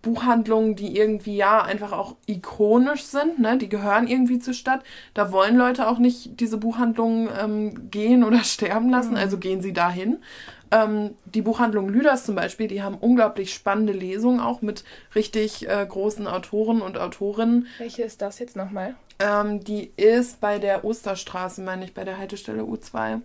Buchhandlungen, die irgendwie ja einfach auch ikonisch sind, ne? Die gehören irgendwie zur Stadt. Da wollen Leute auch nicht diese Buchhandlungen ähm, gehen oder sterben lassen, also gehen sie dahin. Ähm, die Buchhandlung Lüders zum Beispiel, die haben unglaublich spannende Lesungen auch mit richtig äh, großen Autoren und Autorinnen. Welche ist das jetzt nochmal? Ähm, die ist bei der Osterstraße, meine ich, bei der Haltestelle U2.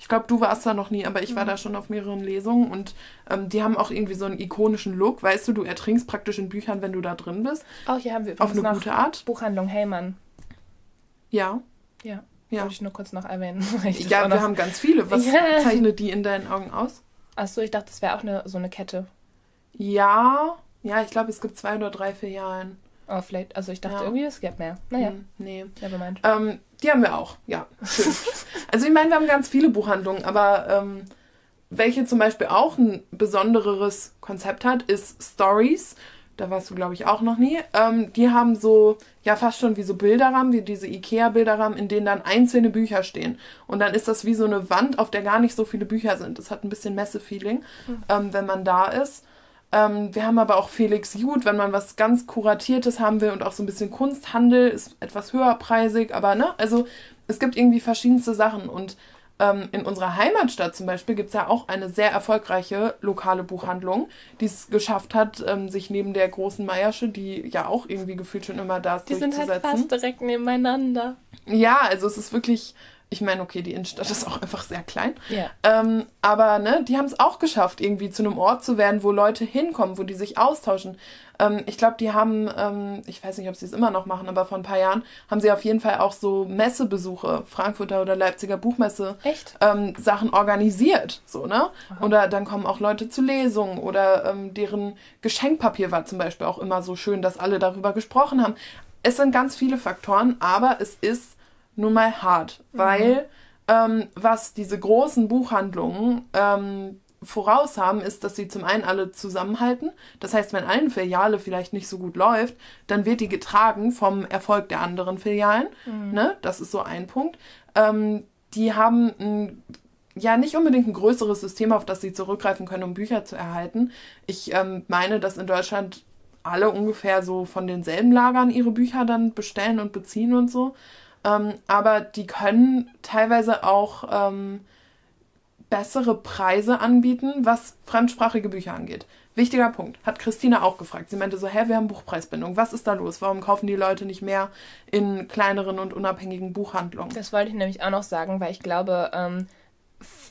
Ich glaube, du warst da noch nie, aber ich war da schon auf mehreren Lesungen und ähm, die haben auch irgendwie so einen ikonischen Look. Weißt du, du ertrinkst praktisch in Büchern, wenn du da drin bist. Oh, hier haben wir Auf eine gute Art. Buchhandlung Heymann. Ja. Ja. Ja. Wollte ich nur kurz noch erwähnen. Ja, wir noch- haben ganz viele. Was Ja. zeichnet die in deinen Augen aus? Achso, ich dachte, das wäre auch eine, so eine Kette. Ja. Ja, ich glaube, es gibt zwei oder drei Filialen. Oh, vielleicht, also ich dachte Ja. irgendwie, es gäbe mehr. Naja, Hm, nee. nevermind. Ähm, die haben wir auch, ja. Schön. also ich meine, wir haben ganz viele Buchhandlungen, aber ähm, welche zum Beispiel auch ein besondereres Konzept hat, ist Stories. Da warst du, glaube ich, auch noch nie. Ähm, die haben so, ja, fast schon wie so Bilderrahmen, wie diese IKEA-Bilderrahmen, in denen dann einzelne Bücher stehen. Und dann ist das wie so eine Wand, auf der gar nicht so viele Bücher sind. Das hat ein bisschen Messe-Feeling, ähm, wenn man da ist. Ähm, wir haben aber auch Felix Jud, wenn man was ganz Kuratiertes haben will und auch so ein bisschen Kunsthandel, ist etwas höherpreisig, aber ne, also es gibt irgendwie verschiedenste Sachen und ähm, in unserer Heimatstadt zum Beispiel gibt es ja auch eine sehr erfolgreiche lokale Buchhandlung, die es geschafft hat, ähm, sich neben der großen Meiersche, die ja auch irgendwie gefühlt schon immer da ist, Die sind halt durchzusetzen. fast direkt nebeneinander. Ja, also es ist wirklich, ich meine, okay, die Innenstadt ist auch einfach sehr klein. Ja. Ähm, aber ne, die haben es auch geschafft, irgendwie zu einem Ort zu werden, wo Leute hinkommen, wo die sich austauschen. Ähm, ich glaube, die haben, ähm, ich weiß nicht, ob sie es immer noch machen, aber vor ein paar Jahren haben sie auf jeden Fall auch so Messebesuche, Frankfurter oder Leipziger Buchmesse, Echt? ähm, Sachen organisiert, so, ne? Oder dann kommen auch Leute zu Lesungen oder ähm, deren Geschenkpapier war zum Beispiel auch immer so schön, dass alle darüber gesprochen haben. Es sind ganz viele Faktoren, aber es ist nun mal hart, weil ähm, was diese großen Buchhandlungen ähm, voraus haben, ist, dass sie zum einen alle zusammenhalten. Das heißt, wenn eine Filiale vielleicht nicht so gut läuft, dann wird die getragen vom Erfolg der anderen Filialen. Ne? Das ist so ein Punkt. Ähm, die haben ein ja nicht unbedingt ein größeres System, auf das sie zurückgreifen können, um Bücher zu erhalten. Ich ähm, meine, dass in Deutschland alle ungefähr so von denselben Lagern ihre Bücher dann bestellen und beziehen und so. Ähm, aber die können teilweise auch ähm, bessere Preise anbieten, was fremdsprachige Bücher angeht. Wichtiger Punkt. Hat Christina auch gefragt. Sie meinte so, hä, wir haben Buchpreisbindung. Was ist da los? Warum kaufen die Leute nicht mehr in kleineren und unabhängigen Buchhandlungen? Das wollte ich nämlich auch noch sagen, weil ich glaube, ähm,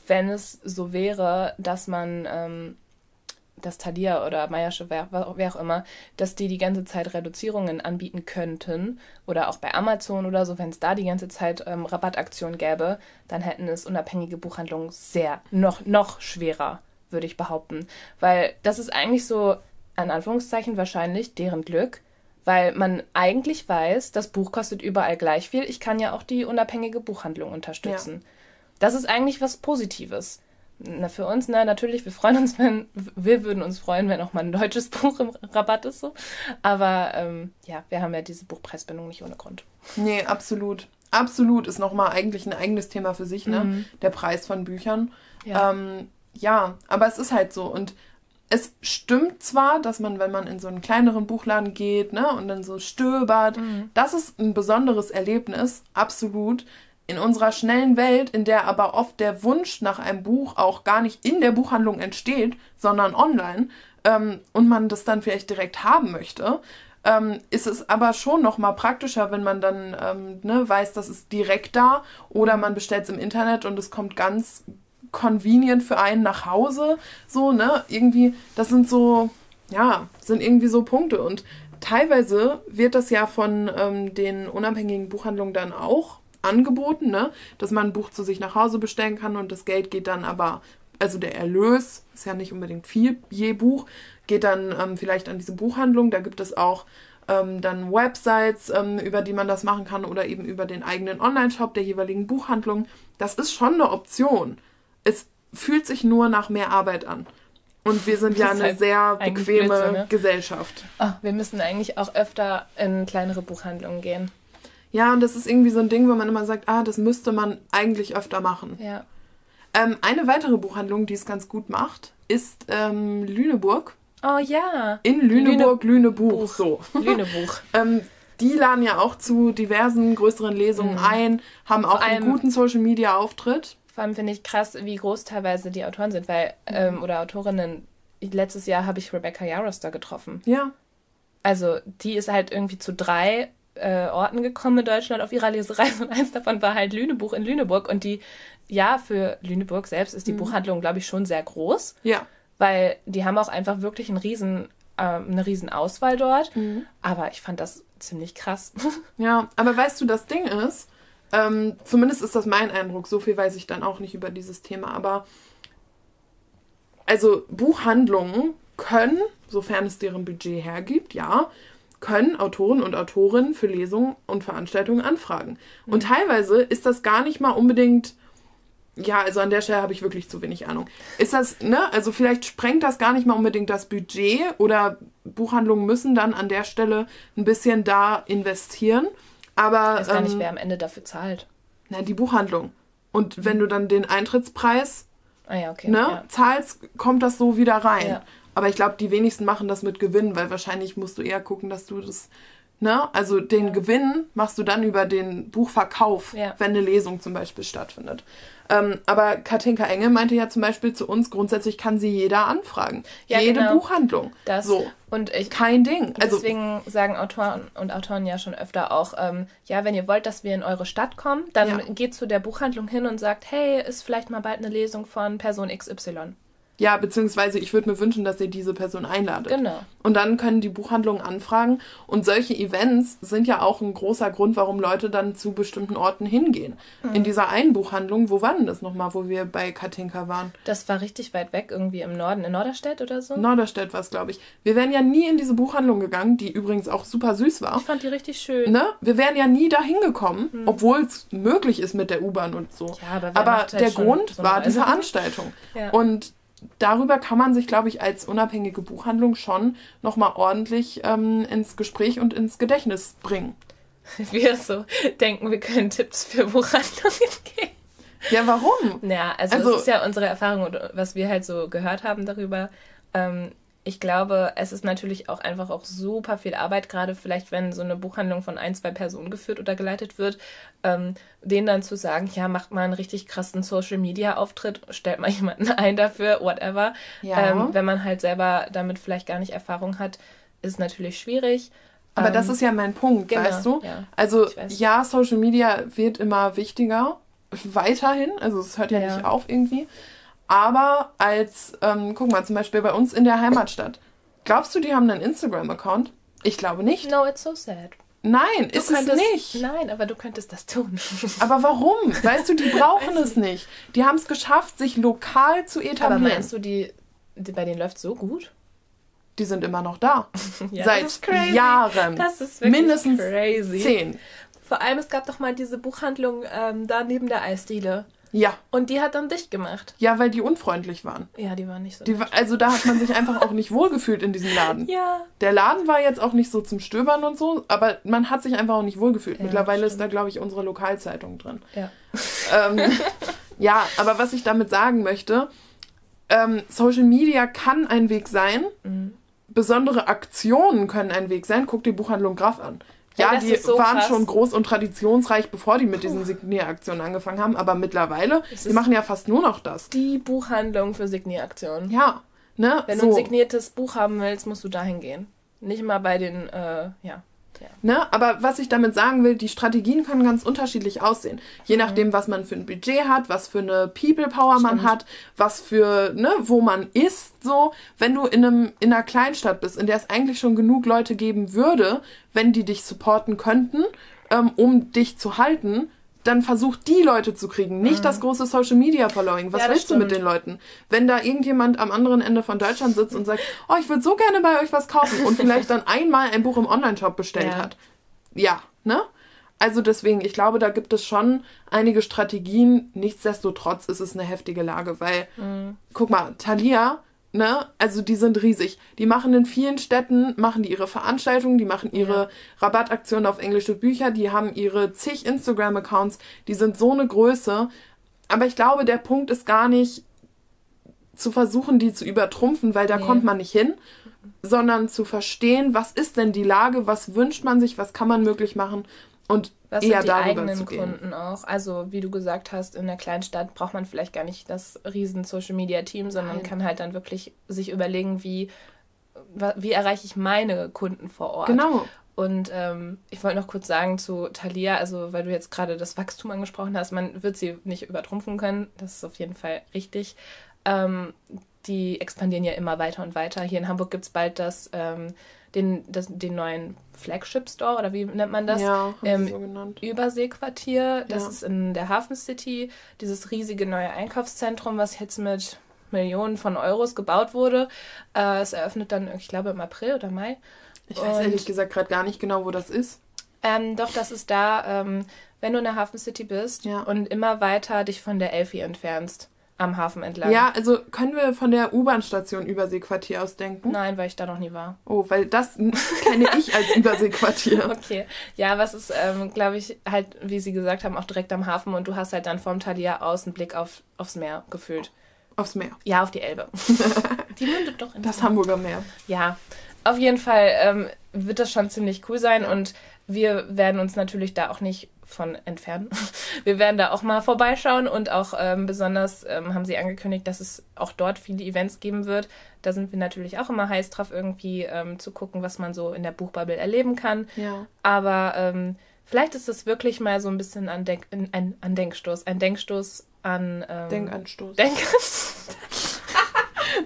wenn es so wäre, dass man ähm, das Thalia oder Meiersche, wer, wer auch immer, dass die die ganze Zeit Reduzierungen anbieten könnten oder auch bei Amazon oder so, wenn es da die ganze Zeit ähm, Rabattaktionen gäbe, dann hätten es unabhängige Buchhandlungen sehr, noch, noch schwerer, würde ich behaupten. Weil das ist eigentlich so, an Anführungszeichen wahrscheinlich, deren Glück, weil man eigentlich weiß, das Buch kostet überall gleich viel. Ich kann ja auch die unabhängige Buchhandlung unterstützen. Das ist eigentlich was Positives. Na, für uns, na, natürlich, wir freuen uns, wenn, wir würden uns freuen, wenn auch mal ein deutsches Buch im Rabatt ist, so. Aber, ähm, ja, wir haben ja diese Buchpreisbindung nicht ohne Grund. Nee, absolut. Absolut ist nochmal eigentlich ein eigenes Thema für sich, ne? Der Preis von Büchern. Ja. Ähm, ja, aber es ist halt so. Und es stimmt zwar, dass man, wenn man in so einen kleineren Buchladen geht, ne, und dann so stöbert, das ist ein besonderes Erlebnis, absolut. In unserer schnellen Welt, in der aber oft der Wunsch nach einem Buch auch gar nicht in der Buchhandlung entsteht, sondern online, ähm, und man das dann vielleicht direkt haben möchte, ähm, ist es aber schon noch mal praktischer, wenn man dann ähm, ne, weiß, das ist direkt da oder man bestellt es im Internet und es kommt ganz convenient für einen nach Hause. So, ne? Irgendwie, das sind so, ja, sind irgendwie so Punkte. Und teilweise wird das ja von ähm, den unabhängigen Buchhandlungen dann auch angeboten, ne? dass man ein Buch zu sich nach Hause bestellen kann und das Geld geht dann aber, also der Erlös, ist ja nicht unbedingt viel je Buch, geht dann ähm, vielleicht an diese Buchhandlung. Da gibt es auch ähm, dann Websites, ähm, über die man das machen kann oder eben über den eigenen Online-Shop der jeweiligen Buchhandlung. Das ist schon eine Option. Es fühlt sich nur nach mehr Arbeit an. Und wir sind ja eine halt sehr bequeme Blödsinn, ne? Gesellschaft. Oh, wir müssen eigentlich auch öfter in kleinere Buchhandlungen gehen. Ja, und das ist irgendwie so ein Ding, wo man immer sagt, ah, das müsste man eigentlich öfter machen. Ja. Ähm, eine weitere Buchhandlung, die es ganz gut macht, ist ähm, Lüneburg. Oh ja. In Lüneburg, Lüne Lünebuch. So. Lünebuch. ähm, die laden ja auch zu diversen größeren Lesungen mhm. ein, haben auch einen guten Social Media Auftritt. Vor allem finde ich krass, wie groß teilweise die Autoren sind, weil, ähm, oder Autorinnen. Letztes Jahr habe ich Rebecca Yaros da getroffen. Ja. Also, die ist halt irgendwie zu drei äh, Orten gekommen in Deutschland auf ihrer Lesereise und eins davon war halt Lünebuch in Lüneburg. Und die, ja, für Lüneburg selbst ist die mhm. Buchhandlung, glaube ich, schon sehr groß. Ja. Weil die haben auch einfach wirklich einen riesen, äh, eine riesen Auswahl dort. Mhm. Aber ich fand das ziemlich krass. Ja, aber weißt du, das Ding ist, ähm, zumindest ist das mein Eindruck, so viel weiß ich dann auch nicht über dieses Thema, aber also Buchhandlungen können, sofern es deren Budget hergibt, ja, können Autoren und Autorinnen für Lesungen und Veranstaltungen anfragen. Mhm. Und teilweise ist das gar nicht mal unbedingt, ja, also an der Stelle habe ich wirklich zu wenig Ahnung. Ist das, ne, also vielleicht sprengt das gar nicht mal unbedingt das Budget oder Buchhandlungen müssen dann an der Stelle ein bisschen da investieren. Aber. Ich weiß gar nicht, ähm, wer am Ende dafür zahlt. Na, die Buchhandlung. Und wenn du dann den Eintrittspreis ah, ja, okay, ne, ja. zahlst, kommt das so wieder rein. Ja. Aber ich glaube, die wenigsten machen das mit Gewinn, weil wahrscheinlich musst du eher gucken, dass du das, ne, also den ja. Gewinn machst du dann über den Buchverkauf, ja. wenn eine Lesung zum Beispiel stattfindet. Ähm, aber Katinka Engel meinte ja zum Beispiel zu uns, grundsätzlich kann sie jeder anfragen. Ja, Jede genau. Buchhandlung. Das. So. Und ich, Kein Ding. Also, deswegen sagen Autoren und Autoren ja schon öfter auch, ähm, ja, wenn ihr wollt, dass wir in eure Stadt kommen, dann geht zu der Buchhandlung hin und sagt, hey, ist vielleicht mal bald eine Lesung von Person XY. Ja, beziehungsweise ich würde mir wünschen, dass ihr diese Person einladet. Genau. Und dann können die Buchhandlungen anfragen. Und solche Events sind ja auch ein großer Grund, warum Leute dann zu bestimmten Orten hingehen. Mhm. In dieser einen Buchhandlung, wo war denn das nochmal, wo wir bei Katinka waren? Das war richtig weit weg, irgendwie im Norden, in Norderstedt oder so? Norderstedt war es, glaube ich. Wir wären ja nie in diese Buchhandlung gegangen, die übrigens auch super süß war. Ich fand die richtig schön. Ne? Wir wären ja nie da hingekommen, mhm. obwohl es möglich ist mit der U-Bahn und so. Ja, aber, aber halt der Grund so war die Veranstaltung. Ja. Und darüber kann man sich, glaube ich, als unabhängige Buchhandlung schon nochmal ordentlich ähm, ins Gespräch und ins Gedächtnis bringen. Wir so denken, wir können Tipps für Buchhandlungen geben. Ja, warum? Ja, also, also das ist ja unsere Erfahrung und was wir halt so gehört haben darüber. Ähm, ich glaube, es ist natürlich auch einfach auch super viel Arbeit, gerade vielleicht, wenn so eine Buchhandlung von ein, zwei Personen geführt oder geleitet wird, ähm, denen dann zu sagen, ja, macht mal einen richtig krassen Social-Media-Auftritt, stellt mal jemanden ein dafür, whatever. Ja. Ähm, wenn man halt selber damit vielleicht gar nicht Erfahrung hat, ist natürlich schwierig. Aber ähm, das ist ja mein Punkt, genau, weißt du? Ja, also ja, Social Media wird immer wichtiger, weiterhin, also es hört ja, ja nicht auf irgendwie. Aber als, ähm, guck mal, zum Beispiel bei uns in der Heimatstadt. Glaubst du, die haben einen Instagram-Account? Ich glaube nicht. No, it's so sad. Nein, du ist könntest, es nicht. Nein, aber du könntest das tun. aber warum? Weißt du, die brauchen es nicht. Die haben es geschafft, sich lokal zu etablieren. Aber meinst du, die, die bei denen läuft so gut? Die sind immer noch da. ja, Seit Jahren. Das ist wirklich Mindestens crazy. zehn. Vor allem, es gab doch mal diese Buchhandlung ähm, da neben der Eisdiele. Ja. Und die hat dann dicht gemacht. Ja, weil die unfreundlich waren. Ja, die waren nicht so. Die, also da hat man sich einfach auch nicht wohlgefühlt in diesem Laden. Ja. Der Laden war jetzt auch nicht so zum Stöbern und so, aber man hat sich einfach auch nicht wohlgefühlt. Ja, Mittlerweile stimmt. ist da, glaube ich, unsere Lokalzeitung drin. Ja. Ähm, ja, aber was ich damit sagen möchte, ähm, Social Media kann ein Weg sein. Mhm. Besondere Aktionen können ein Weg sein. Guck die Buchhandlung Graf an. Ja, ja die so waren krass. schon groß und traditionsreich, bevor die mit diesen Signieraktionen angefangen haben. Aber mittlerweile, die machen ja fast nur noch das. Die Buchhandlung für Signieraktionen. Ja. Ne? Wenn so. du ein signiertes Buch haben willst, musst du dahin gehen. Nicht mal bei den, äh, ja. Ja. Ne? Aber was ich damit sagen will, die Strategien können ganz unterschiedlich aussehen. Je mhm. nachdem, was man für ein Budget hat, was für eine People Power man hat, was für, ne, wo man ist, so. Wenn du in einem, in einer Kleinstadt bist, in der es eigentlich schon genug Leute geben würde, wenn die dich supporten könnten, ähm, um dich zu halten, dann versuch die Leute zu kriegen, nicht mhm. das große Social Media Following. Was ja, willst stimmt. du mit den Leuten? Wenn da irgendjemand am anderen Ende von Deutschland sitzt und sagt, oh, ich würde so gerne bei euch was kaufen und vielleicht dann einmal ein Buch im Online-Shop bestellt ja. hat. Ja, ne? Also deswegen, ich glaube, da gibt es schon einige Strategien. Nichtsdestotrotz ist es eine heftige Lage, weil, mhm. guck mal, Thalia ne, also die sind riesig. Die machen in vielen Städten, machen die ihre Veranstaltungen, die machen ihre ja. Rabattaktionen auf englische Bücher, die haben ihre zig Instagram-Accounts, die sind so eine Größe. Aber ich glaube, der Punkt ist gar nicht zu versuchen, die zu übertrumpfen, weil da nee. kommt man nicht hin, sondern zu verstehen, was ist denn die Lage, was wünscht man sich, was kann man möglich machen und was eher sind die eigenen Kunden auch? Also, wie du gesagt hast, in einer kleinen Stadt braucht man vielleicht gar nicht das riesen Social Media Team, sondern Nein. kann halt dann wirklich sich überlegen, wie, wie erreiche ich meine Kunden vor Ort. Genau. Und ähm, ich wollte noch kurz sagen zu Thalia, also weil du jetzt gerade das Wachstum angesprochen hast, man wird sie nicht übertrumpfen können, das ist auf jeden Fall richtig. Ähm, die expandieren ja immer weiter und weiter. Hier in Hamburg gibt es bald das ähm, den, das, den neuen Flagship Store oder wie nennt man das? Ja, im so genannt. Überseequartier. Das ja. ist in der Hafen City, dieses riesige neue Einkaufszentrum, was jetzt mit Millionen von Euros gebaut wurde. Äh, es eröffnet dann, ich glaube, im April oder Mai. Ich weiß Und, ehrlich gesagt gerade gar nicht genau, wo das ist. Ähm, doch, das ist da, ähm, wenn du in der Hafen City bist ja. und immer weiter dich von der Elfi entfernst am Hafen entlang. Ja, also können wir von der U-Bahn-Station Überseequartier aus denken? Nein, weil ich da noch nie war. Oh, weil das kenne ich als Überseequartier. Okay. Ja, was ist, ähm, glaube ich, halt, wie Sie gesagt haben, auch direkt am Hafen und du hast halt dann vom Thalia aus einen Blick auf, aufs Meer gefühlt. Aufs Meer? Ja, auf die Elbe. die mündet doch in Das Hamburger Meer. Ja, auf jeden Fall ähm, wird das schon ziemlich cool sein und wir werden uns natürlich da auch nicht von entfernen. Wir werden da auch mal vorbeischauen und auch ähm, besonders ähm, haben sie angekündigt, dass es auch dort viele Events geben wird. Da sind wir natürlich auch immer heiß drauf, irgendwie ähm, zu gucken, was man so in der Buchbubble erleben kann. Ja. Aber ähm, vielleicht ist es wirklich mal so ein bisschen an, Denk ein, an Denkstoß, ein Denkstoß an ähm, Denkanstoß. Denkanstoß.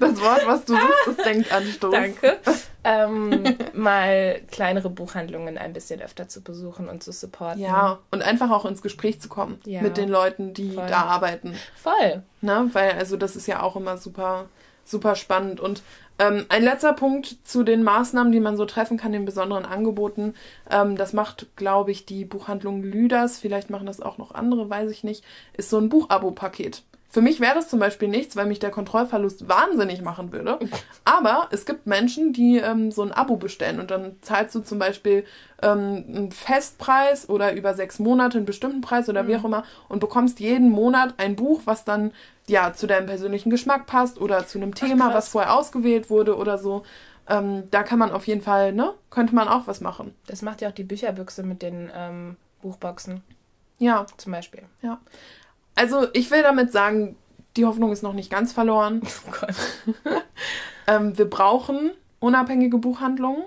das Wort, was du suchst, ist Denkanstoß. Danke ähm, mal kleinere Buchhandlungen ein bisschen öfter zu besuchen und zu supporten. Ja, und einfach auch ins Gespräch zu kommen ja, mit den Leuten, die voll. da arbeiten. Voll. Ne? Weil, also das ist ja auch immer super, super spannend. Und ähm, ein letzter Punkt zu den Maßnahmen, die man so treffen kann, den besonderen Angeboten. Ähm, das macht, glaube ich, die Buchhandlung Lüders, vielleicht machen das auch noch andere, weiß ich nicht, ist so ein Buchabo-Paket. Für mich wäre das zum Beispiel nichts, weil mich der Kontrollverlust wahnsinnig machen würde. Aber es gibt Menschen, die ähm, so ein Abo bestellen und dann zahlst du zum Beispiel ähm, einen Festpreis oder über sechs Monate einen bestimmten Preis oder mhm. wie auch immer und bekommst jeden Monat ein Buch, was dann ja zu deinem persönlichen Geschmack passt oder zu einem Thema, Ach, was vorher ausgewählt wurde oder so. Ähm, da kann man auf jeden Fall, ne, könnte man auch was machen. Das macht ja auch die Bücherbüchse mit den ähm, Buchboxen. Ja. Zum Beispiel. Ja. Also ich will damit sagen, die Hoffnung ist noch nicht ganz verloren. Oh ähm, wir brauchen unabhängige Buchhandlungen.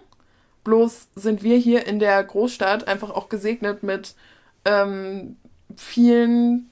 Bloß sind wir hier in der Großstadt einfach auch gesegnet mit ähm, vielen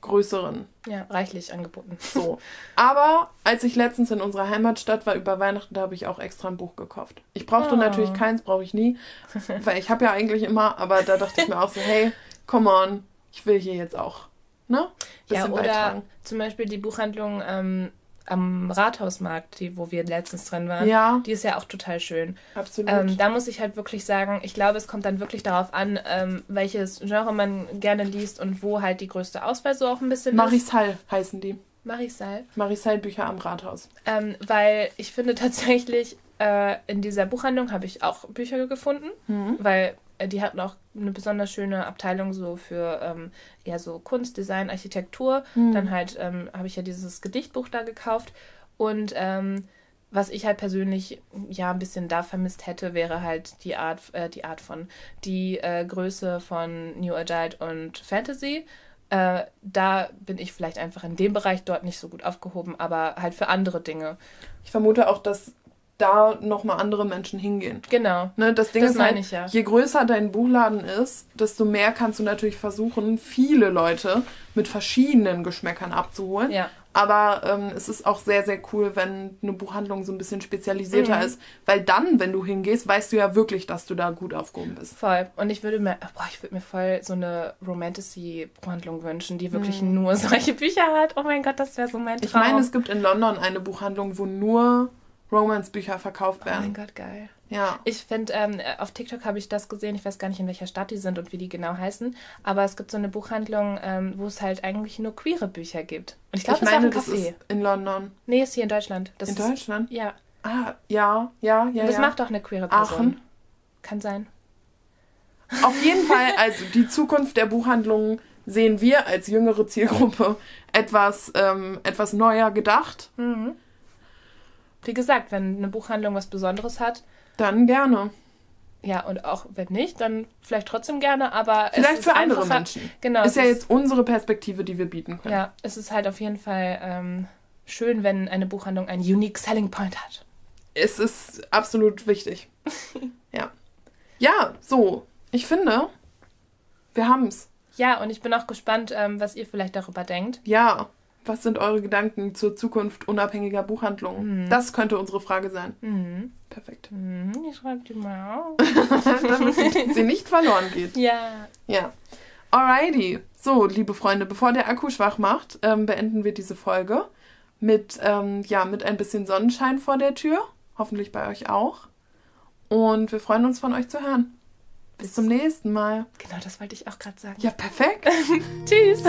größeren. Ja, reichlich angeboten. So. Aber als ich letztens in unserer Heimatstadt war über Weihnachten, da habe ich auch extra ein Buch gekauft. Ich brauchte oh. natürlich keins, brauche ich nie, weil ich habe ja eigentlich immer, aber da dachte ich mir auch so, hey, come on, ich will hier jetzt auch ne? ja, oder beitragen. zum Beispiel die Buchhandlung ähm, am Rathausmarkt, die, wo wir letztens drin waren, ja. die ist ja auch total schön. Absolut. Ähm, da muss ich halt wirklich sagen, ich glaube, es kommt dann wirklich darauf an, ähm, welches Genre man gerne liest und wo halt die größte Auswahl so auch ein bisschen Marisal ist. heißen die. Marisal. Marisal Bücher am Rathaus. Ähm, weil ich finde tatsächlich, äh, in dieser Buchhandlung habe ich auch Bücher gefunden, mhm. weil die hatten auch eine besonders schöne Abteilung so für ähm, eher so Kunst, Design, Architektur. Mhm. Dann halt ähm, habe ich ja dieses Gedichtbuch da gekauft. Und ähm, was ich halt persönlich ja ein bisschen da vermisst hätte, wäre halt die Art, äh, die Art von, die äh, Größe von New Adult und Fantasy. Äh, da bin ich vielleicht einfach in dem Bereich dort nicht so gut aufgehoben, aber halt für andere Dinge. Ich vermute auch, dass da nochmal andere Menschen hingehen. Genau. Ne, das Ding Das ist halt, meine ich ja. je größer dein Buchladen ist, desto mehr kannst du natürlich versuchen, viele Leute mit verschiedenen Geschmäckern abzuholen. Ja. Aber ähm, es ist auch sehr, sehr cool, wenn eine Buchhandlung so ein bisschen spezialisierter Mhm. ist. Weil dann, wenn du hingehst, weißt du ja wirklich, dass du da gut aufgehoben bist. Voll. Und ich würde mir, boah, ich würde mir voll so eine Romantasy-Buchhandlung wünschen, die wirklich Mhm. nur solche Bücher hat. Oh mein Gott, das wäre so mein Traum. Ich meine, es gibt in London eine Buchhandlung, wo nur Romance-Bücher verkauft oh mein werden. Gott, geil. Ja. Ich finde, ähm, auf TikTok habe ich das gesehen. Ich weiß gar nicht, in welcher Stadt die sind und wie die genau heißen. Aber es gibt so eine Buchhandlung, ähm, wo es halt eigentlich nur queere Bücher gibt. Und ich glaube, meine, ist auch ein Café. ist in London. Nee, ist hier in Deutschland. Das in ist, Deutschland? Ja. Ah, ja, ja, ja. das ja. macht auch eine queere Person. Aachen. Kann sein. Auf jeden Fall, also die Zukunft der Buchhandlungen sehen wir als jüngere Zielgruppe etwas, ähm, etwas neuer gedacht. Mhm. Wie gesagt, wenn eine Buchhandlung was Besonderes hat, Dann gerne. ja, und auch wenn nicht, dann vielleicht trotzdem gerne, aber es Vielleicht ist für andere einfacher- Menschen. Genau. ist es ja jetzt unsere Perspektive, die wir bieten können. Ja, es ist halt auf jeden Fall ähm, schön, wenn eine Buchhandlung einen Unique Selling Point hat. Es ist absolut wichtig. ja. Ja, so. Ich finde, wir haben's. Ja, und ich bin auch gespannt, ähm, was ihr vielleicht darüber denkt. Ja. Was sind eure Gedanken zur Zukunft unabhängiger Buchhandlungen? Das könnte unsere Frage sein. Mhm. Perfekt. Mhm, ich schreibe die mal auf. Damit sie nicht verloren geht. ja. Ja. Alrighty. So, liebe Freunde, bevor der Akku schwach macht, ähm, beenden wir diese Folge mit, ähm, ja, mit ein bisschen Sonnenschein vor der Tür. Hoffentlich bei euch auch. Und wir freuen uns von euch zu hören. Bis zum nächsten Mal. Genau, das wollte ich auch gerade sagen. Ja, perfekt. Tschüss.